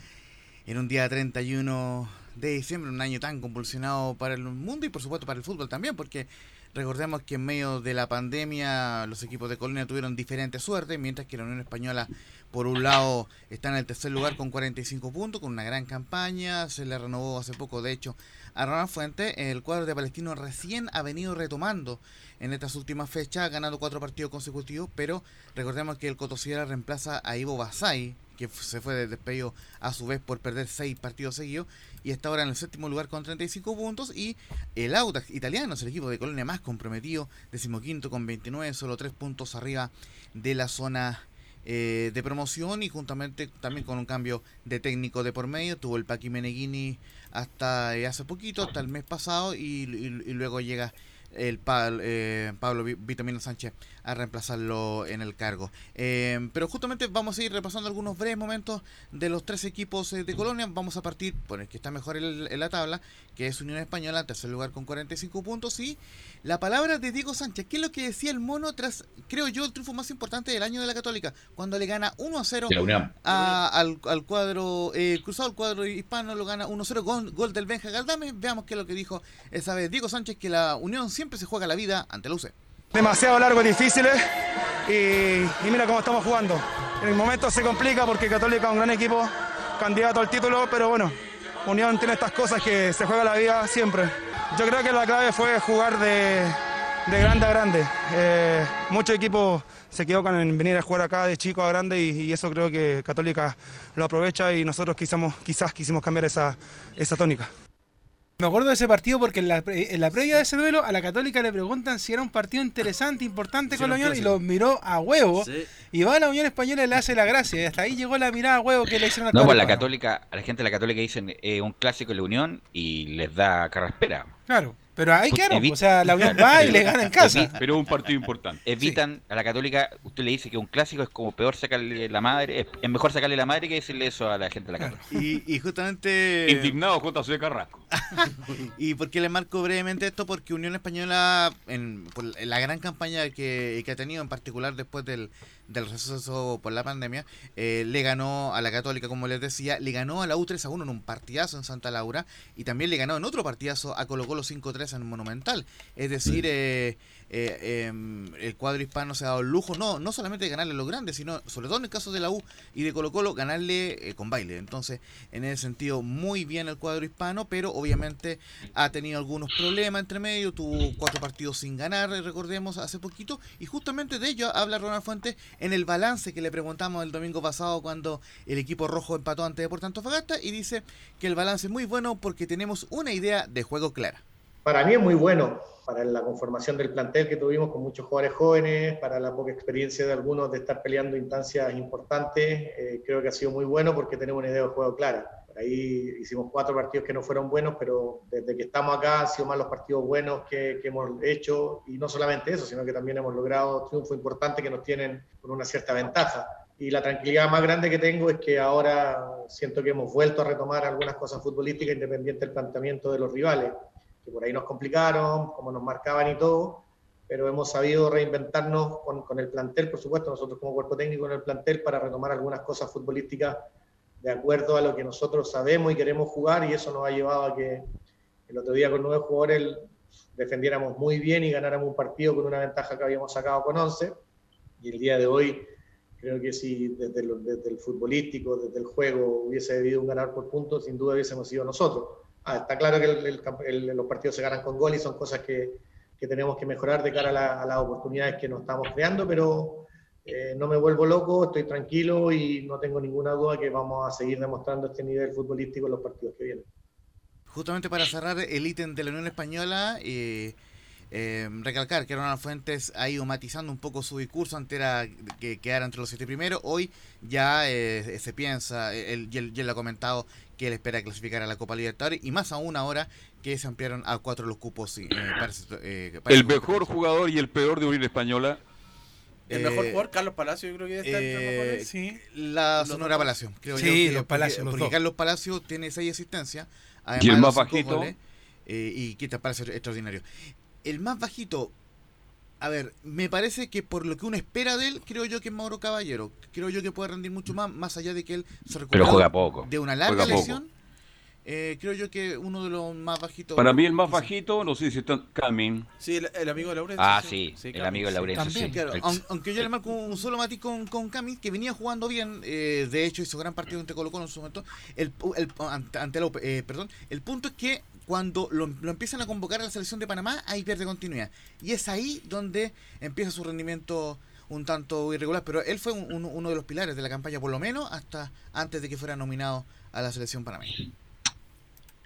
en un día 31 de diciembre, un año tan convulsionado para el mundo y por supuesto para el fútbol también, porque recordemos que en medio de la pandemia los equipos de Colonia tuvieron diferentes suertes, mientras que la Unión Española, por un lado, está en el tercer lugar con 45 puntos, con una gran campaña, se le renovó hace poco, de hecho, a Ronald Fuente, el cuadro de Palestino recién ha venido retomando en estas últimas fechas, ganando cuatro partidos consecutivos, pero recordemos que el Cotosiera reemplaza a Ivo Basay, que se fue de despedido a su vez por perder seis partidos seguidos, y está ahora en el séptimo lugar con 35 puntos, y el Audax italiano es el equipo de Colonia más comprometido, decimoquinto con 29, solo tres puntos arriba de la zona eh, de promoción y juntamente también con un cambio de técnico de por medio. Tuvo el Paqui Meneghini hasta eh, hace poquito, hasta el mes pasado, y luego llega el eh, Pablo Vi- Vitamino Sánchez a reemplazarlo en el cargo. Eh, pero justamente vamos a ir repasando algunos breves momentos de los tres equipos eh, de Colonia. Vamos a partir por el que está mejor en, en la tabla, que es Unión Española, tercer lugar con 45 puntos. Y la palabra de Diego Sánchez, ¿qué es lo que decía el mono tras, creo yo, el triunfo más importante del año de la Católica? Cuando le gana 1 a 0 De la UNAM. a- al, al cuadro eh, cruzado, el cuadro hispano lo gana 1-0 con gol del Benja Galdame. Veamos qué es lo que dijo esa vez Diego Sánchez, que la Unión siempre se juega la vida ante la UC. demasiado largos y difíciles y, y mira cómo estamos jugando. En el momento se complica porque Católica es un gran equipo, candidato al título, pero bueno, Unión tiene estas cosas que se juega la vida siempre. Yo creo que la clave fue jugar de, de grande a grande. Eh, muchos equipos se equivocan en venir a jugar acá de chico a grande y, eso creo que Católica lo aprovecha y nosotros quizamos, quizás quisimos cambiar esa, esa tónica. Me acuerdo de ese partido porque en la, pre- en la previa de ese duelo a la Católica le preguntan si era un partido interesante, importante Sí, con la Unión y lo miró a huevo. Sí. Y va a la Unión Española y le hace la gracia. Y hasta ahí llegó la mirada a huevo que le hicieron a No, pues la Católica. católica, a la gente de la católica dicen eh, un clásico en la Unión y les da carraspera. Claro, pero ahí evi- O sea, la Unión (laughs) va y le gana en casa. Pero es un partido importante. Evitan a la católica, usted le dice que un clásico es como peor sacarle la madre, es, es mejor sacarle la madre que decirle eso a la gente de la católica. Y, y justamente... Indignado JC Carrasco. (laughs) ¿Y por qué le marco brevemente esto? Porque Unión Española, en, por la gran campaña que, que ha tenido, en particular después del, del receso por la pandemia, eh, le ganó a la Católica, como les decía, le ganó a la U 3 a 1 en un partidazo en Santa Laura y también le ganó en otro partidazo a Colo Colo 5-3 en Monumental. Es decir, eh, eh, em, el cuadro hispano se ha dado el lujo, no, no solamente de ganarle a los grandes, sino sobre todo en el caso de la U y de Colo Colo, ganarle eh, con baile. Entonces, en ese sentido, muy bien el cuadro hispano, pero obviamente ha tenido algunos problemas entre medio, tuvo cuatro partidos sin ganar, recordemos, hace poquito, y justamente de ello habla Ronald Fuentes en el balance que le preguntamos el domingo pasado cuando el equipo rojo empató ante Deportes Antofagasta y dice que el balance es muy bueno porque tenemos una idea de juego clara. Para mí es muy bueno para la conformación del plantel que tuvimos con muchos jugadores jóvenes, para la poca experiencia de algunos de estar peleando instancias importantes. eh, creo que ha sido muy bueno porque tenemos una idea de juego clara. Por ahí hicimos cuatro partidos que no fueron buenos, pero desde que estamos acá han sido más los partidos buenos que, que hemos hecho. Y no solamente eso, sino que también hemos logrado triunfos importantes que nos tienen con una cierta ventaja. Y la tranquilidad más grande que tengo es que ahora siento que hemos vuelto a retomar algunas cosas futbolísticas independiente del planteamiento de los rivales que por ahí nos complicaron, como nos marcaban y todo, pero hemos sabido reinventarnos con, con el plantel, por supuesto, nosotros como cuerpo técnico en el plantel para retomar algunas cosas futbolísticas de acuerdo a lo que nosotros sabemos y queremos jugar y eso nos ha llevado a que el otro día con nueve jugadores defendiéramos muy bien y ganáramos un partido con una ventaja que habíamos sacado con 11 y el día de hoy creo que si desde, lo- desde el futbolístico, desde el juego hubiese habido un ganar por puntos, sin duda hubiésemos sido nosotros. Ah, está claro que los partidos se ganan con gol y son cosas que, que tenemos que mejorar de cara a las oportunidades que nos estamos creando, pero eh, no me vuelvo loco, estoy tranquilo y no tengo ninguna duda que vamos a seguir demostrando este nivel futbolístico en los partidos que vienen. Justamente para cerrar el ítem de la Unión Española, eh, eh, recalcar que Ronald Fuentes ha ido matizando un poco su discurso, antes era que quedara entre los siete primeros, hoy ya eh, se piensa, él, y él, y él lo ha comentado, que él espera clasificar a la Copa Libertadores, y más aún ahora que se ampliaron a cuatro los cupos. sí, eh, para eh, para El mejor jugador y el peor de Unión Española. El mejor Eh, jugador, Carlos Palacio, yo creo que está entre los Eh, mejores. Sí. La Sonora. Palacio, creo Sí, yo. que- los porque- Palacios, los porque dos. Carlos Palacio tiene seis asistencias. ¿Y el más bajito? goles, eh, y Quita Palacio extraordinario. El más bajito, a ver, me parece que por lo que uno espera de él, creo yo que es Mauro Caballero. Creo yo que puede rendir mucho más, más allá de que él se juega poco. de una larga lesión. Eh, creo yo que uno de los más bajitos. Para mí el más bajito, no sé si está Camin. Sí, el, el amigo de Laurencio. Ah, sí, el amigo de. Laurencio, También, sí. claro. El- Aunque yo le marco un solo matiz con, con Cami, que venía jugando bien, eh, de hecho hizo gran partido ante Colo Colo en su momento, el, ante, ante la eh, perdón, el punto es que cuando lo, empiezan a convocar a la selección de Panamá, ahí pierde continuidad. Y es ahí donde empieza su rendimiento un tanto irregular, pero él fue un- uno de los pilares de la campaña, por lo menos hasta antes de que fuera nominado a la selección panameña.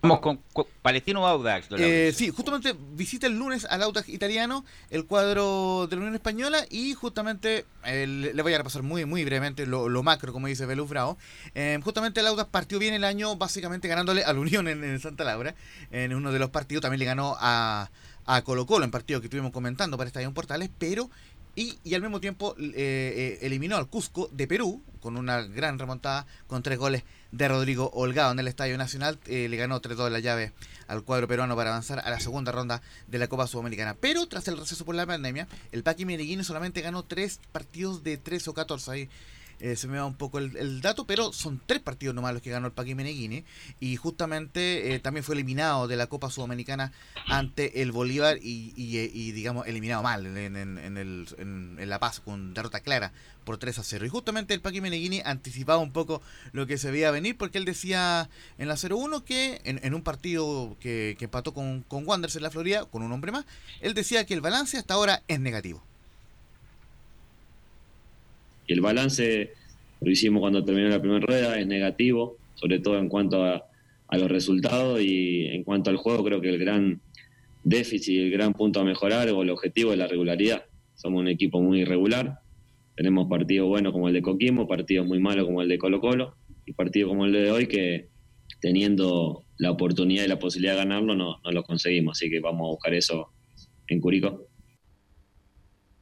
Vamos con, con Palestino Audax. Eh, Laurencio. sí, justamente visita el lunes al Audax italiano, el cuadro de la Unión Española y justamente eh, le le voy a repasar muy muy brevemente lo, lo macro, como dice Belus Bravo. Eh, justamente el Audax partió bien el año básicamente ganándole a la Unión en, en Santa Laura. En uno de los partidos también le ganó a, a Colo Colo en partido que estuvimos comentando para Estadio Portales, pero y, y al mismo tiempo eh, eh, eliminó al Cusco de Perú con una gran remontada con tres goles de Rodrigo Holgado en el Estadio Nacional. Eh, le ganó 3-2 la llave al cuadro peruano para avanzar a la segunda ronda de la Copa Sudamericana. Pero tras el receso por la pandemia, el Paqui Meneghini solamente ganó tres partidos de 13 o 14. Ahí eh, se me va un poco el, dato, pero son tres partidos nomás los que ganó el Paqui Meneghini. Y justamente eh, también fue eliminado de la Copa Sudamericana ante el Bolívar y, y, eh, y, digamos, eliminado mal en, el- en- La Paz con derrota clara por 3 a 0. Y justamente el Paqui Meneghini anticipaba un poco lo que se veía venir porque él decía en la 0-1 que en, en un partido que, que empató con, con Wanderers en la Florida, con un hombre más, él decía que el balance hasta ahora es negativo. Y el balance lo hicimos cuando terminó la primera rueda, es negativo, sobre todo en cuanto a, los resultados y en cuanto al juego creo que el gran déficit, el gran punto a mejorar o el objetivo es la regularidad. Somos un equipo muy irregular, tenemos partidos buenos como el de Coquimbo, partidos muy malos como el de Colo Colo y partidos como el de hoy que teniendo la oportunidad y la posibilidad de ganarlo no, no lo conseguimos, así que vamos a buscar eso en Curicó.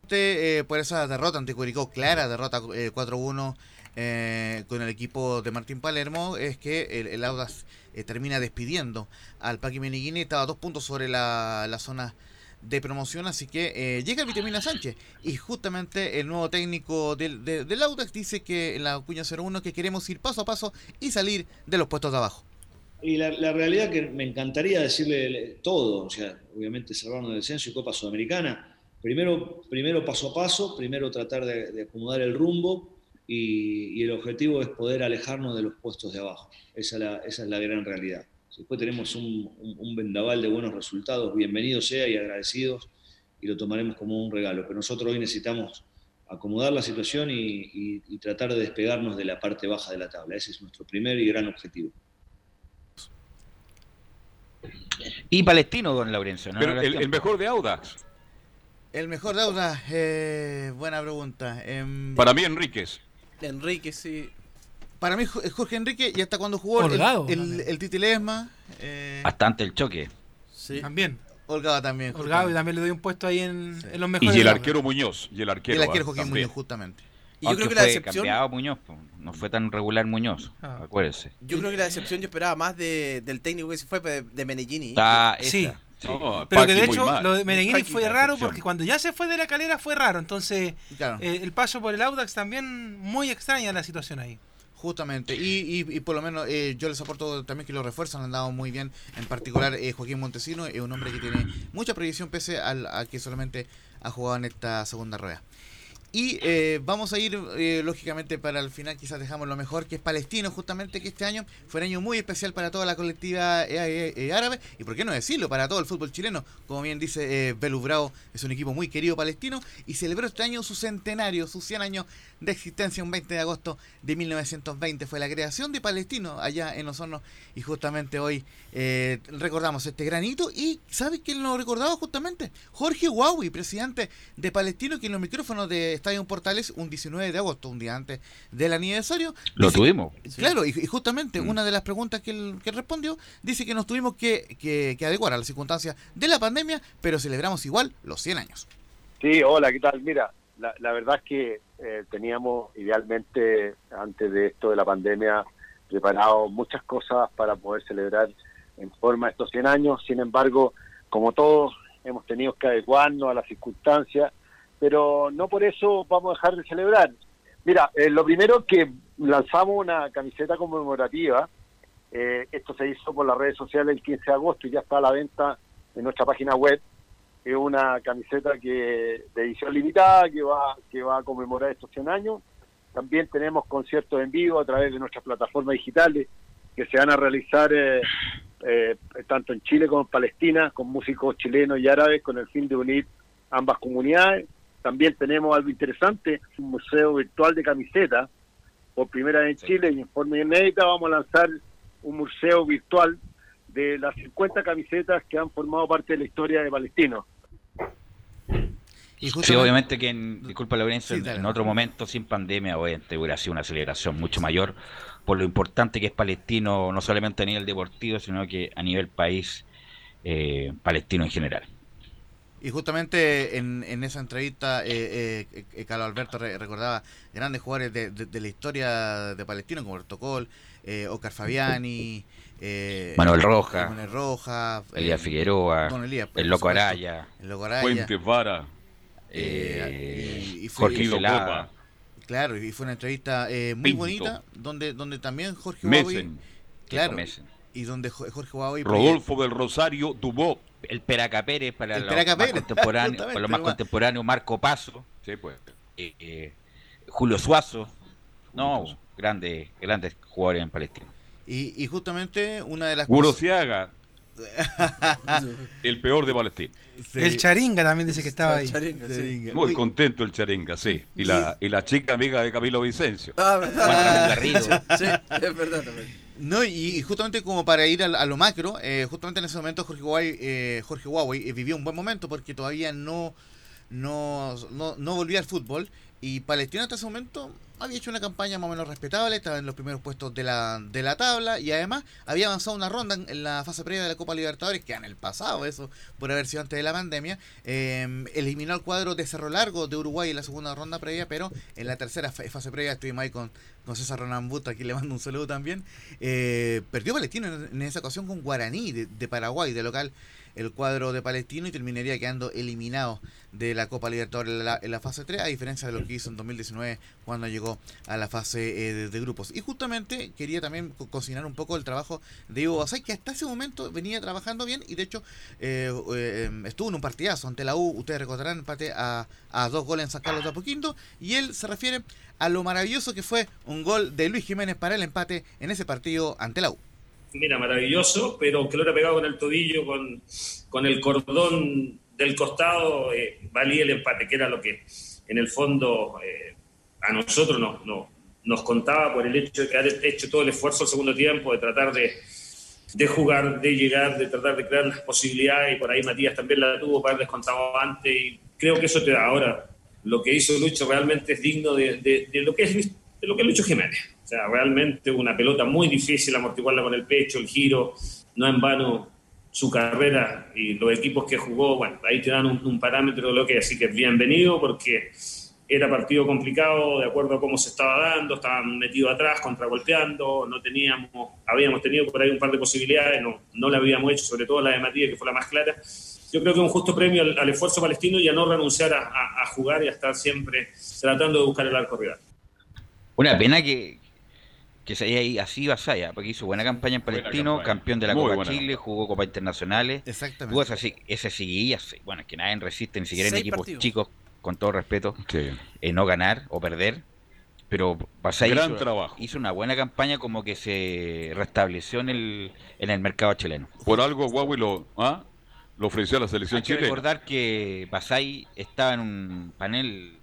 Eh, por esa derrota ante Curicó, clara derrota eh, 4-1 eh, con el equipo de Martín Palermo, es que el, el Audax eh, termina despidiendo al Paqui Meniguini, estaba a dos puntos sobre la, zona de promoción, así que eh, llega Vitamina Sánchez y justamente el nuevo técnico del, de- del Audax dice que en la cuña 01 que queremos ir paso a paso y salir de los puestos de abajo. Y la, la realidad que me encantaría decirle todo, o sea, obviamente salvarnos del descenso y Copa Sudamericana. Primero, primero paso a paso, primero tratar de, de acomodar el rumbo y, y el objetivo es poder alejarnos de los puestos de abajo. Esa es la, esa es la gran realidad. Si después tenemos un, un- un vendaval de buenos resultados, bienvenido sea y agradecidos y lo tomaremos como un regalo. Pero nosotros hoy necesitamos acomodar la situación y, y- y tratar de despegarnos de la parte baja de la tabla. Ese es nuestro primer y gran objetivo. Y Palestino, don Laurencio. ¿no? Pero el mejor de Audax, El mejor de Audax, eh, buena pregunta. Em, para mí Enríquez. Enrique, sí. Para mí es Jorge Enrique y hasta cuando jugó el, Holgado. el, el Titi Lesma. eh, Bastante el choque. sí. También. Holgado también. Holgado y también le doy un puesto ahí en, en los Y mejores. el de arquero Muñoz. Y el arquero, el arquero Joaquín también. Muñoz, justamente. Y yo creo que la decepción. cambiado Muñoz, no fue tan regular Muñoz, Ah. acuérdese. Yo creo que la decepción yo esperaba más de, del técnico que se fue de, de Menellini. Sí. Sí. No, Pero que de hecho lo de Meneghini Paqui, fue raro porque cuando ya se fue de la calera fue raro. Entonces Claro. eh, el paso por el Audax también muy extraña la situación ahí. Justamente, y, y, y por lo menos eh, yo les aporto también que lo refuerzan, han dado muy bien, en particular eh, Joaquín Montesino, es un hombre que tiene mucha proyección pese al, a que solamente ha jugado en esta segunda rueda. Y eh, vamos a ir, eh, lógicamente, para el final, quizás dejamos lo mejor, que es Palestino, justamente, que este año fue un año muy especial para toda la colectiva eh, eh, árabe, y por qué no decirlo, para todo el fútbol chileno. Como bien dice Belu Bravo, es un equipo muy querido palestino, y celebró este año su centenario, sus 100 años de existencia, un 20 de agosto de 1920. Fue la creación de Palestino allá en Osorno, y justamente hoy recordamos este granito. Y ¿sabe quién lo recordaba justamente? Jorge Huawei, presidente de Palestino, que en los micrófonos de Estadio Portales, un 19 de agosto, un día antes del aniversario. Lo dice- tuvimos. Claro, y, y justamente Mm. una de las preguntas que él, que respondió dice que nos tuvimos que, que, que adecuar a las circunstancias de la pandemia, pero celebramos igual los 100 años. Sí, hola, ¿qué tal? Mira, la, la verdad es que eh, teníamos idealmente, antes de esto de la pandemia, preparado muchas cosas para poder celebrar en forma estos 100 años. Sin embargo, como todos, hemos tenido que adecuarnos a las circunstancias, pero no por eso vamos a dejar de celebrar. Mira, eh, lo primero que lanzamos una camiseta conmemorativa. Eh, esto se hizo por las redes sociales el 15 de agosto y ya está a la venta en nuestra página web es una camiseta que de edición limitada que va que va a conmemorar estos 100 años. También tenemos conciertos en vivo a través de nuestras plataformas digitales que se van a realizar eh, eh, tanto en Chile como en Palestina con músicos chilenos y árabes con el fin de unir ambas comunidades. También tenemos algo interesante, un museo virtual de camisetas por primera vez en Chile y en forma inédita vamos a lanzar un museo virtual de las 50 camisetas que han formado parte de la historia de Palestino. Y Sí, obviamente que, en, disculpa Lorenzo, Sí, en, en otro momento, sin pandemia, obviamente hubiera sido una celebración mucho mayor por lo importante que es Palestino, no solamente a nivel deportivo, sino que a nivel país eh, palestino en general. Y justamente en, en esa entrevista, eh, eh, eh, Carlos Alberto re- recordaba grandes jugadores de, de- de la historia de Palestino, como Bertocol, eh, Oscar Fabiani, eh, Manuel Roja, Manuel Roja, Elías eh, Figueroa, Don Elías, por el Loco supuesto, Araya, el Loco Araya, Fuentes Vara. eh, y- y fue- Jorge. Copa. Claro, y fue una entrevista eh, muy Pinto. bonita, donde donde también Jorge. Huawei, claro, y donde Jo- Jorge Huawei Rodolfo del Rosario Dubó. El Peraca Pérez para, El los Peraca más Pérez, (laughs) contemporáneos, justamente, para los más pero más- contemporáneos, Marco Paso, Sí, pues. eh, eh, Julio Suazo, no, grandes, grandes jugadores en Palestina. y, y justamente una de las Guro cosas- Ciaga. (laughs) el peor de Palestina. El Charinga también dice que estaba ahí. Muy contento el Charinga, sí. Y la, y la chica amiga de Camilo Vicencio. Ah, verdad. Sí, es verdad también. No, y, y justamente como para ir a, lo macro, eh, justamente en ese momento Jorge Huawei, eh, Jorge Huawei eh, vivió un buen momento porque todavía no, no, no, no volvía al fútbol. Y Palestino hasta ese momento había hecho una campaña más o menos respetable, estaba en los primeros puestos de la, de la tabla y además había avanzado una ronda en, la fase previa de la Copa Libertadores, que en el pasado eso, por haber sido antes de la pandemia, eh, eliminó al cuadro de Cerro Largo de Uruguay en la segunda ronda previa, pero en la tercera fa- fase previa estuvimos ahí con, con César Ronambuta, aquí le mando un saludo también, eh, perdió Palestino en, en esa ocasión con Guaraní de, de Paraguay, de local el cuadro de Palestino y terminaría quedando eliminado de la Copa Libertadores en la, fase 3, a diferencia de lo que hizo en 2019 cuando llegó a la fase eh, de, grupos. Y justamente quería también co- cocinar un poco el trabajo de Ivo Basay, que hasta ese momento venía trabajando bien y de hecho eh, eh, estuvo en un partidazo ante la U, ustedes recordarán, empate a, a dos goles en San Carlos de Apoquindo, y él se refiere a lo maravilloso que fue un gol de Luis Jiménez para el empate en ese partido ante la U. Mira, maravilloso, pero que lo hubiera pegado con el tobillo, con, con el cordón del costado, eh, valía el empate, que era lo que en el fondo eh, a nosotros nos, nos, nos contaba por el hecho de que haber hecho todo el esfuerzo el segundo tiempo, de tratar de, de jugar, de llegar, de tratar de crear las posibilidades, y por ahí Matías también la tuvo para haber descontado antes, y creo que eso te da ahora. Lo que hizo Lucho realmente es digno de, de- de lo que es de lo que Lucho Jiménez. O sea, realmente una pelota muy difícil amortiguarla con el pecho, el giro, no en vano su carrera y los equipos que jugó, bueno, ahí te dan un, parámetro de lo que es. Así que bienvenido porque era partido complicado de acuerdo a cómo se estaba dando, estaban metidos atrás, contragolpeando, no teníamos, habíamos tenido por ahí un par de posibilidades, no, no la habíamos hecho, sobre todo la de Matías, que fue la más clara. Yo creo que un justo premio al, esfuerzo palestino y a no renunciar a, a- a jugar y a estar siempre tratando de buscar el arco rival. Una pena que, que se haya ido así Basaya, porque hizo buena campaña en Palestino, campaña. campeón de la Muy Copa Chile, jugó Copa Internacionales. Exactamente. Jugó esa, sí- esa seguía, sí, bueno, es que nadie resiste, ni siquiera en equipos partidos. chicos, con todo respeto, eh, no ganar o perder. Pero Basaya Gran hizo, trabajo. hizo una buena campaña como que se restableció en el, en el mercado chileno. Por algo Huawei lo, ¿ah? lo ofreció a la selección Hay que chilena. recordar que Basay estaba en un panel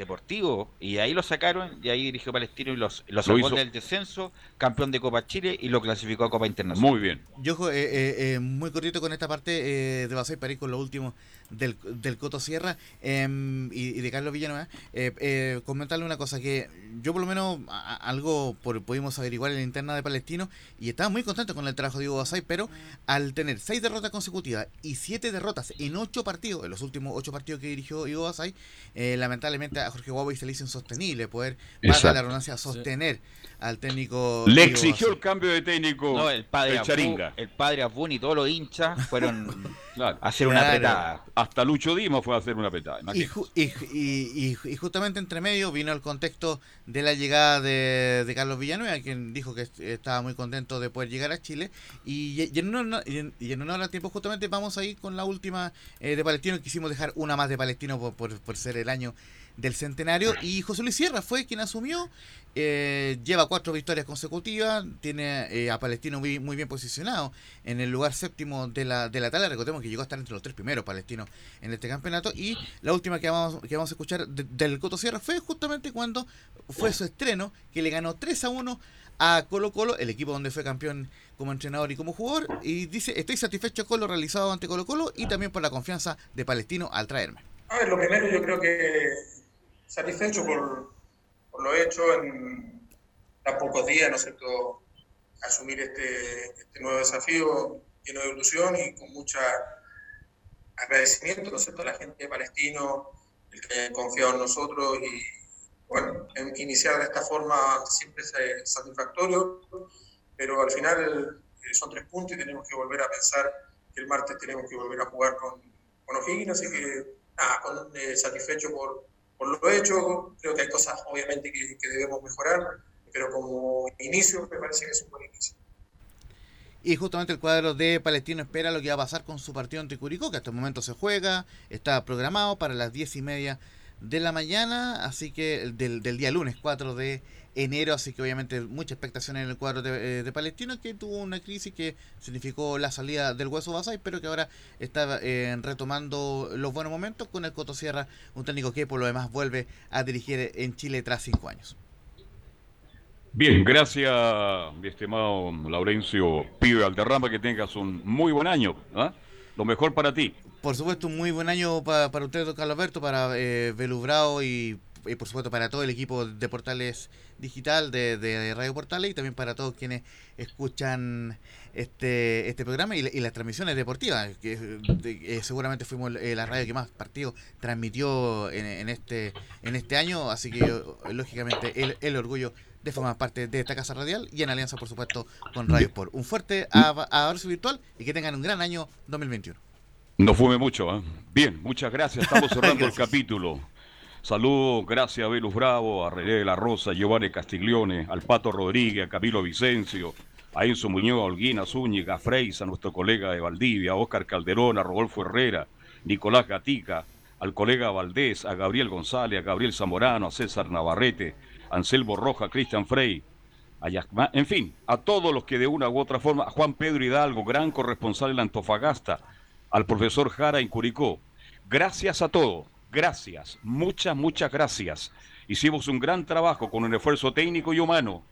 deportivo y de ahí lo sacaron y ahí dirigió Palestino y los, los Lo sacó del descenso, campeón de Copa Chile y lo clasificó a Copa Internacional. Muy bien. Yo eh, eh, eh, muy cortito con esta parte eh, de Basay para ir con lo último del, del Coto Sierra em, y, y de Carlos Villanueva. Eh, eh, comentarle una cosa que yo por lo menos a- algo por, pudimos averiguar en la interna de Palestino y estaba muy contento con el trabajo de Diego Basay, pero al tener seis derrotas consecutivas y siete derrotas en ocho partidos, en los últimos ocho partidos que dirigió Diego Basay, eh, lamentablemente a Jorge Huawei se le hizo insostenible poder, para la redundancia, sostener al técnico. Le Diego exigió el cambio de técnico No, el padre el Abu- Charinga. el padre Abun y todos los hinchas fueron (laughs) a hacer una apretada. Hasta Lucho Dima fue a hacer una apretada. Y, ju- y, y- y- y justamente entre medio vino el contexto de la llegada de, de Carlos Villanueva, quien dijo que est- estaba muy contento de poder llegar a Chile. Y, y en, honor, y en- y en honor al tiempo, justamente vamos a ir con la última eh, de Palestino. Quisimos dejar una más de Palestino por, por, por ser el año del centenario. Y José Luis Sierra fue quien asumió. eh, lleva cuatro victorias consecutivas. Tiene eh, a Palestino muy, muy bien posicionado en el lugar séptimo de la, de la tabla. Recordemos que llegó a estar entre los tres primeros palestinos en este campeonato. Y la última que vamos, que vamos a escuchar de- del Coto Sierra fue justamente cuando fue su estreno, que le ganó 3 a 1 a Colo Colo, el equipo donde fue campeón como entrenador y como jugador. Y dice, estoy satisfecho con lo realizado ante Colo Colo y también por la confianza de Palestino al traerme. A ver, lo primero yo creo que satisfecho por, por lo hecho en tan pocos días, ¿no es cierto?, asumir este, este nuevo desafío lleno de ilusión y con mucha agradecimiento, ¿no es cierto?, a la gente de Palestino, el que hayan confiado en nosotros y, bueno, en- iniciar de esta forma siempre es satisfactorio, pero al final eh, son tres puntos y tenemos que volver a pensar que el martes tenemos que volver a jugar con, con O'Higgins, así que nada, con- eh, satisfecho por, por lo hecho, creo que hay cosas obviamente que, debemos mejorar, pero como inicio me parece que es un buen inicio. Y justamente el cuadro de Palestino espera lo que va a pasar con su partido ante Curicó, que hasta el momento se juega, está programado para las diez y media de la mañana, así que del, del día lunes 4 de enero, así que obviamente mucha expectación en el cuadro de, de Palestino, que tuvo una crisis que significó la salida del Hueso Basay, pero que ahora está eh, retomando los buenos momentos con el Coto Sierra, un técnico que por lo demás vuelve a dirigir en Chile tras cinco años. Bien, gracias, mi estimado Laurencio Pibe Alderrama, que tengas un muy buen año. ¿ah? Lo mejor para ti. Por supuesto, un muy buen año para, para usted, don Carlos Alberto, para eh, Belubrao y, y, por supuesto para todo el equipo de Portales Digital de, de, Radio Portales y también para todos quienes escuchan este este programa y, y las transmisiones deportivas, que de, eh, seguramente fuimos eh, la radio que más partidos transmitió en, en, este en este año, así que lógicamente el, el orgullo de formar parte de esta casa radial y en alianza, por supuesto, con Radio Sport. Un fuerte abrazo virtual y que tengan un gran año 2021. No fume mucho, ¿eh? Bien, muchas gracias. Estamos (laughs) cerrando el capítulo. Saludos, gracias a Velus Bravo, a René de la Rosa, a Giovanni Castiglione, al Pato Rodríguez, a Camilo Vicencio, a Enzo Muñoz, a Olguina Zúñiga, a Freis, a nuestro colega de Valdivia, a Oscar Calderón, a Rodolfo Herrera, Nicolás Gatica, al colega Valdés, a Gabriel González, a Gabriel Zamorano, a César Navarrete, Anselmo Roja, Cristian Frey, a Yacma, en fin, a todos los que de una u otra forma, a Juan Pedro Hidalgo, gran corresponsal en Antofagasta, al profesor Jara en Curicó. Gracias a todos, gracias, muchas, muchas gracias. Hicimos un gran trabajo con un esfuerzo técnico y humano,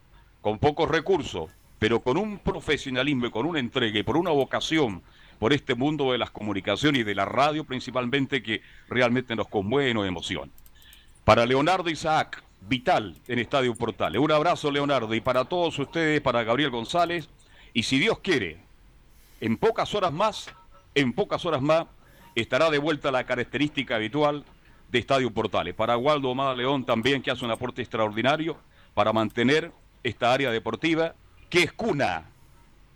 con pocos recursos, pero con un profesionalismo y con una entrega y por una vocación por este mundo de las comunicaciones y de la radio principalmente que realmente nos conmueve y nos emociona. Para Leonardo Isaac, vital en Estadio Portales. Un abrazo, Leonardo, y para todos ustedes, para Gabriel González. Y si Dios quiere, en pocas horas más, en pocas horas más, estará de vuelta la característica habitual de Estadio Portales. Para Waldo Omar León también, que hace un aporte extraordinario para mantener esta área deportiva, que es cuna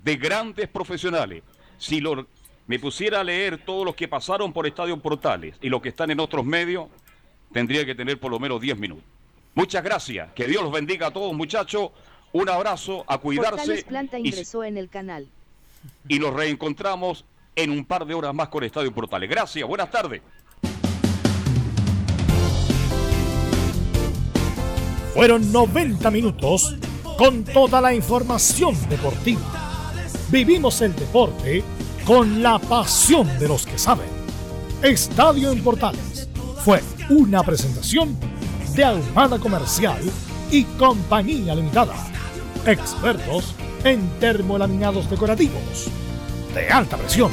de grandes profesionales. Si lo, me pusiera a leer todos los que pasaron por Estadio Portales y los que están en otros medios, tendría que tener por lo menos 10 minutos. Muchas gracias. Que Dios los bendiga a todos, muchachos. Un abrazo, a cuidarse. Planta ingresó y, en el canal. Y nos reencontramos en un par de horas más con Estadio Portales. Gracias, buenas tardes. Fueron 90 minutos con toda la información deportiva. Vivimos el deporte con la pasión de los que saben. Estadio en Portales fue una presentación de Almada Comercial y Compañía Limitada. Expertos en termolaminados decorativos de alta presión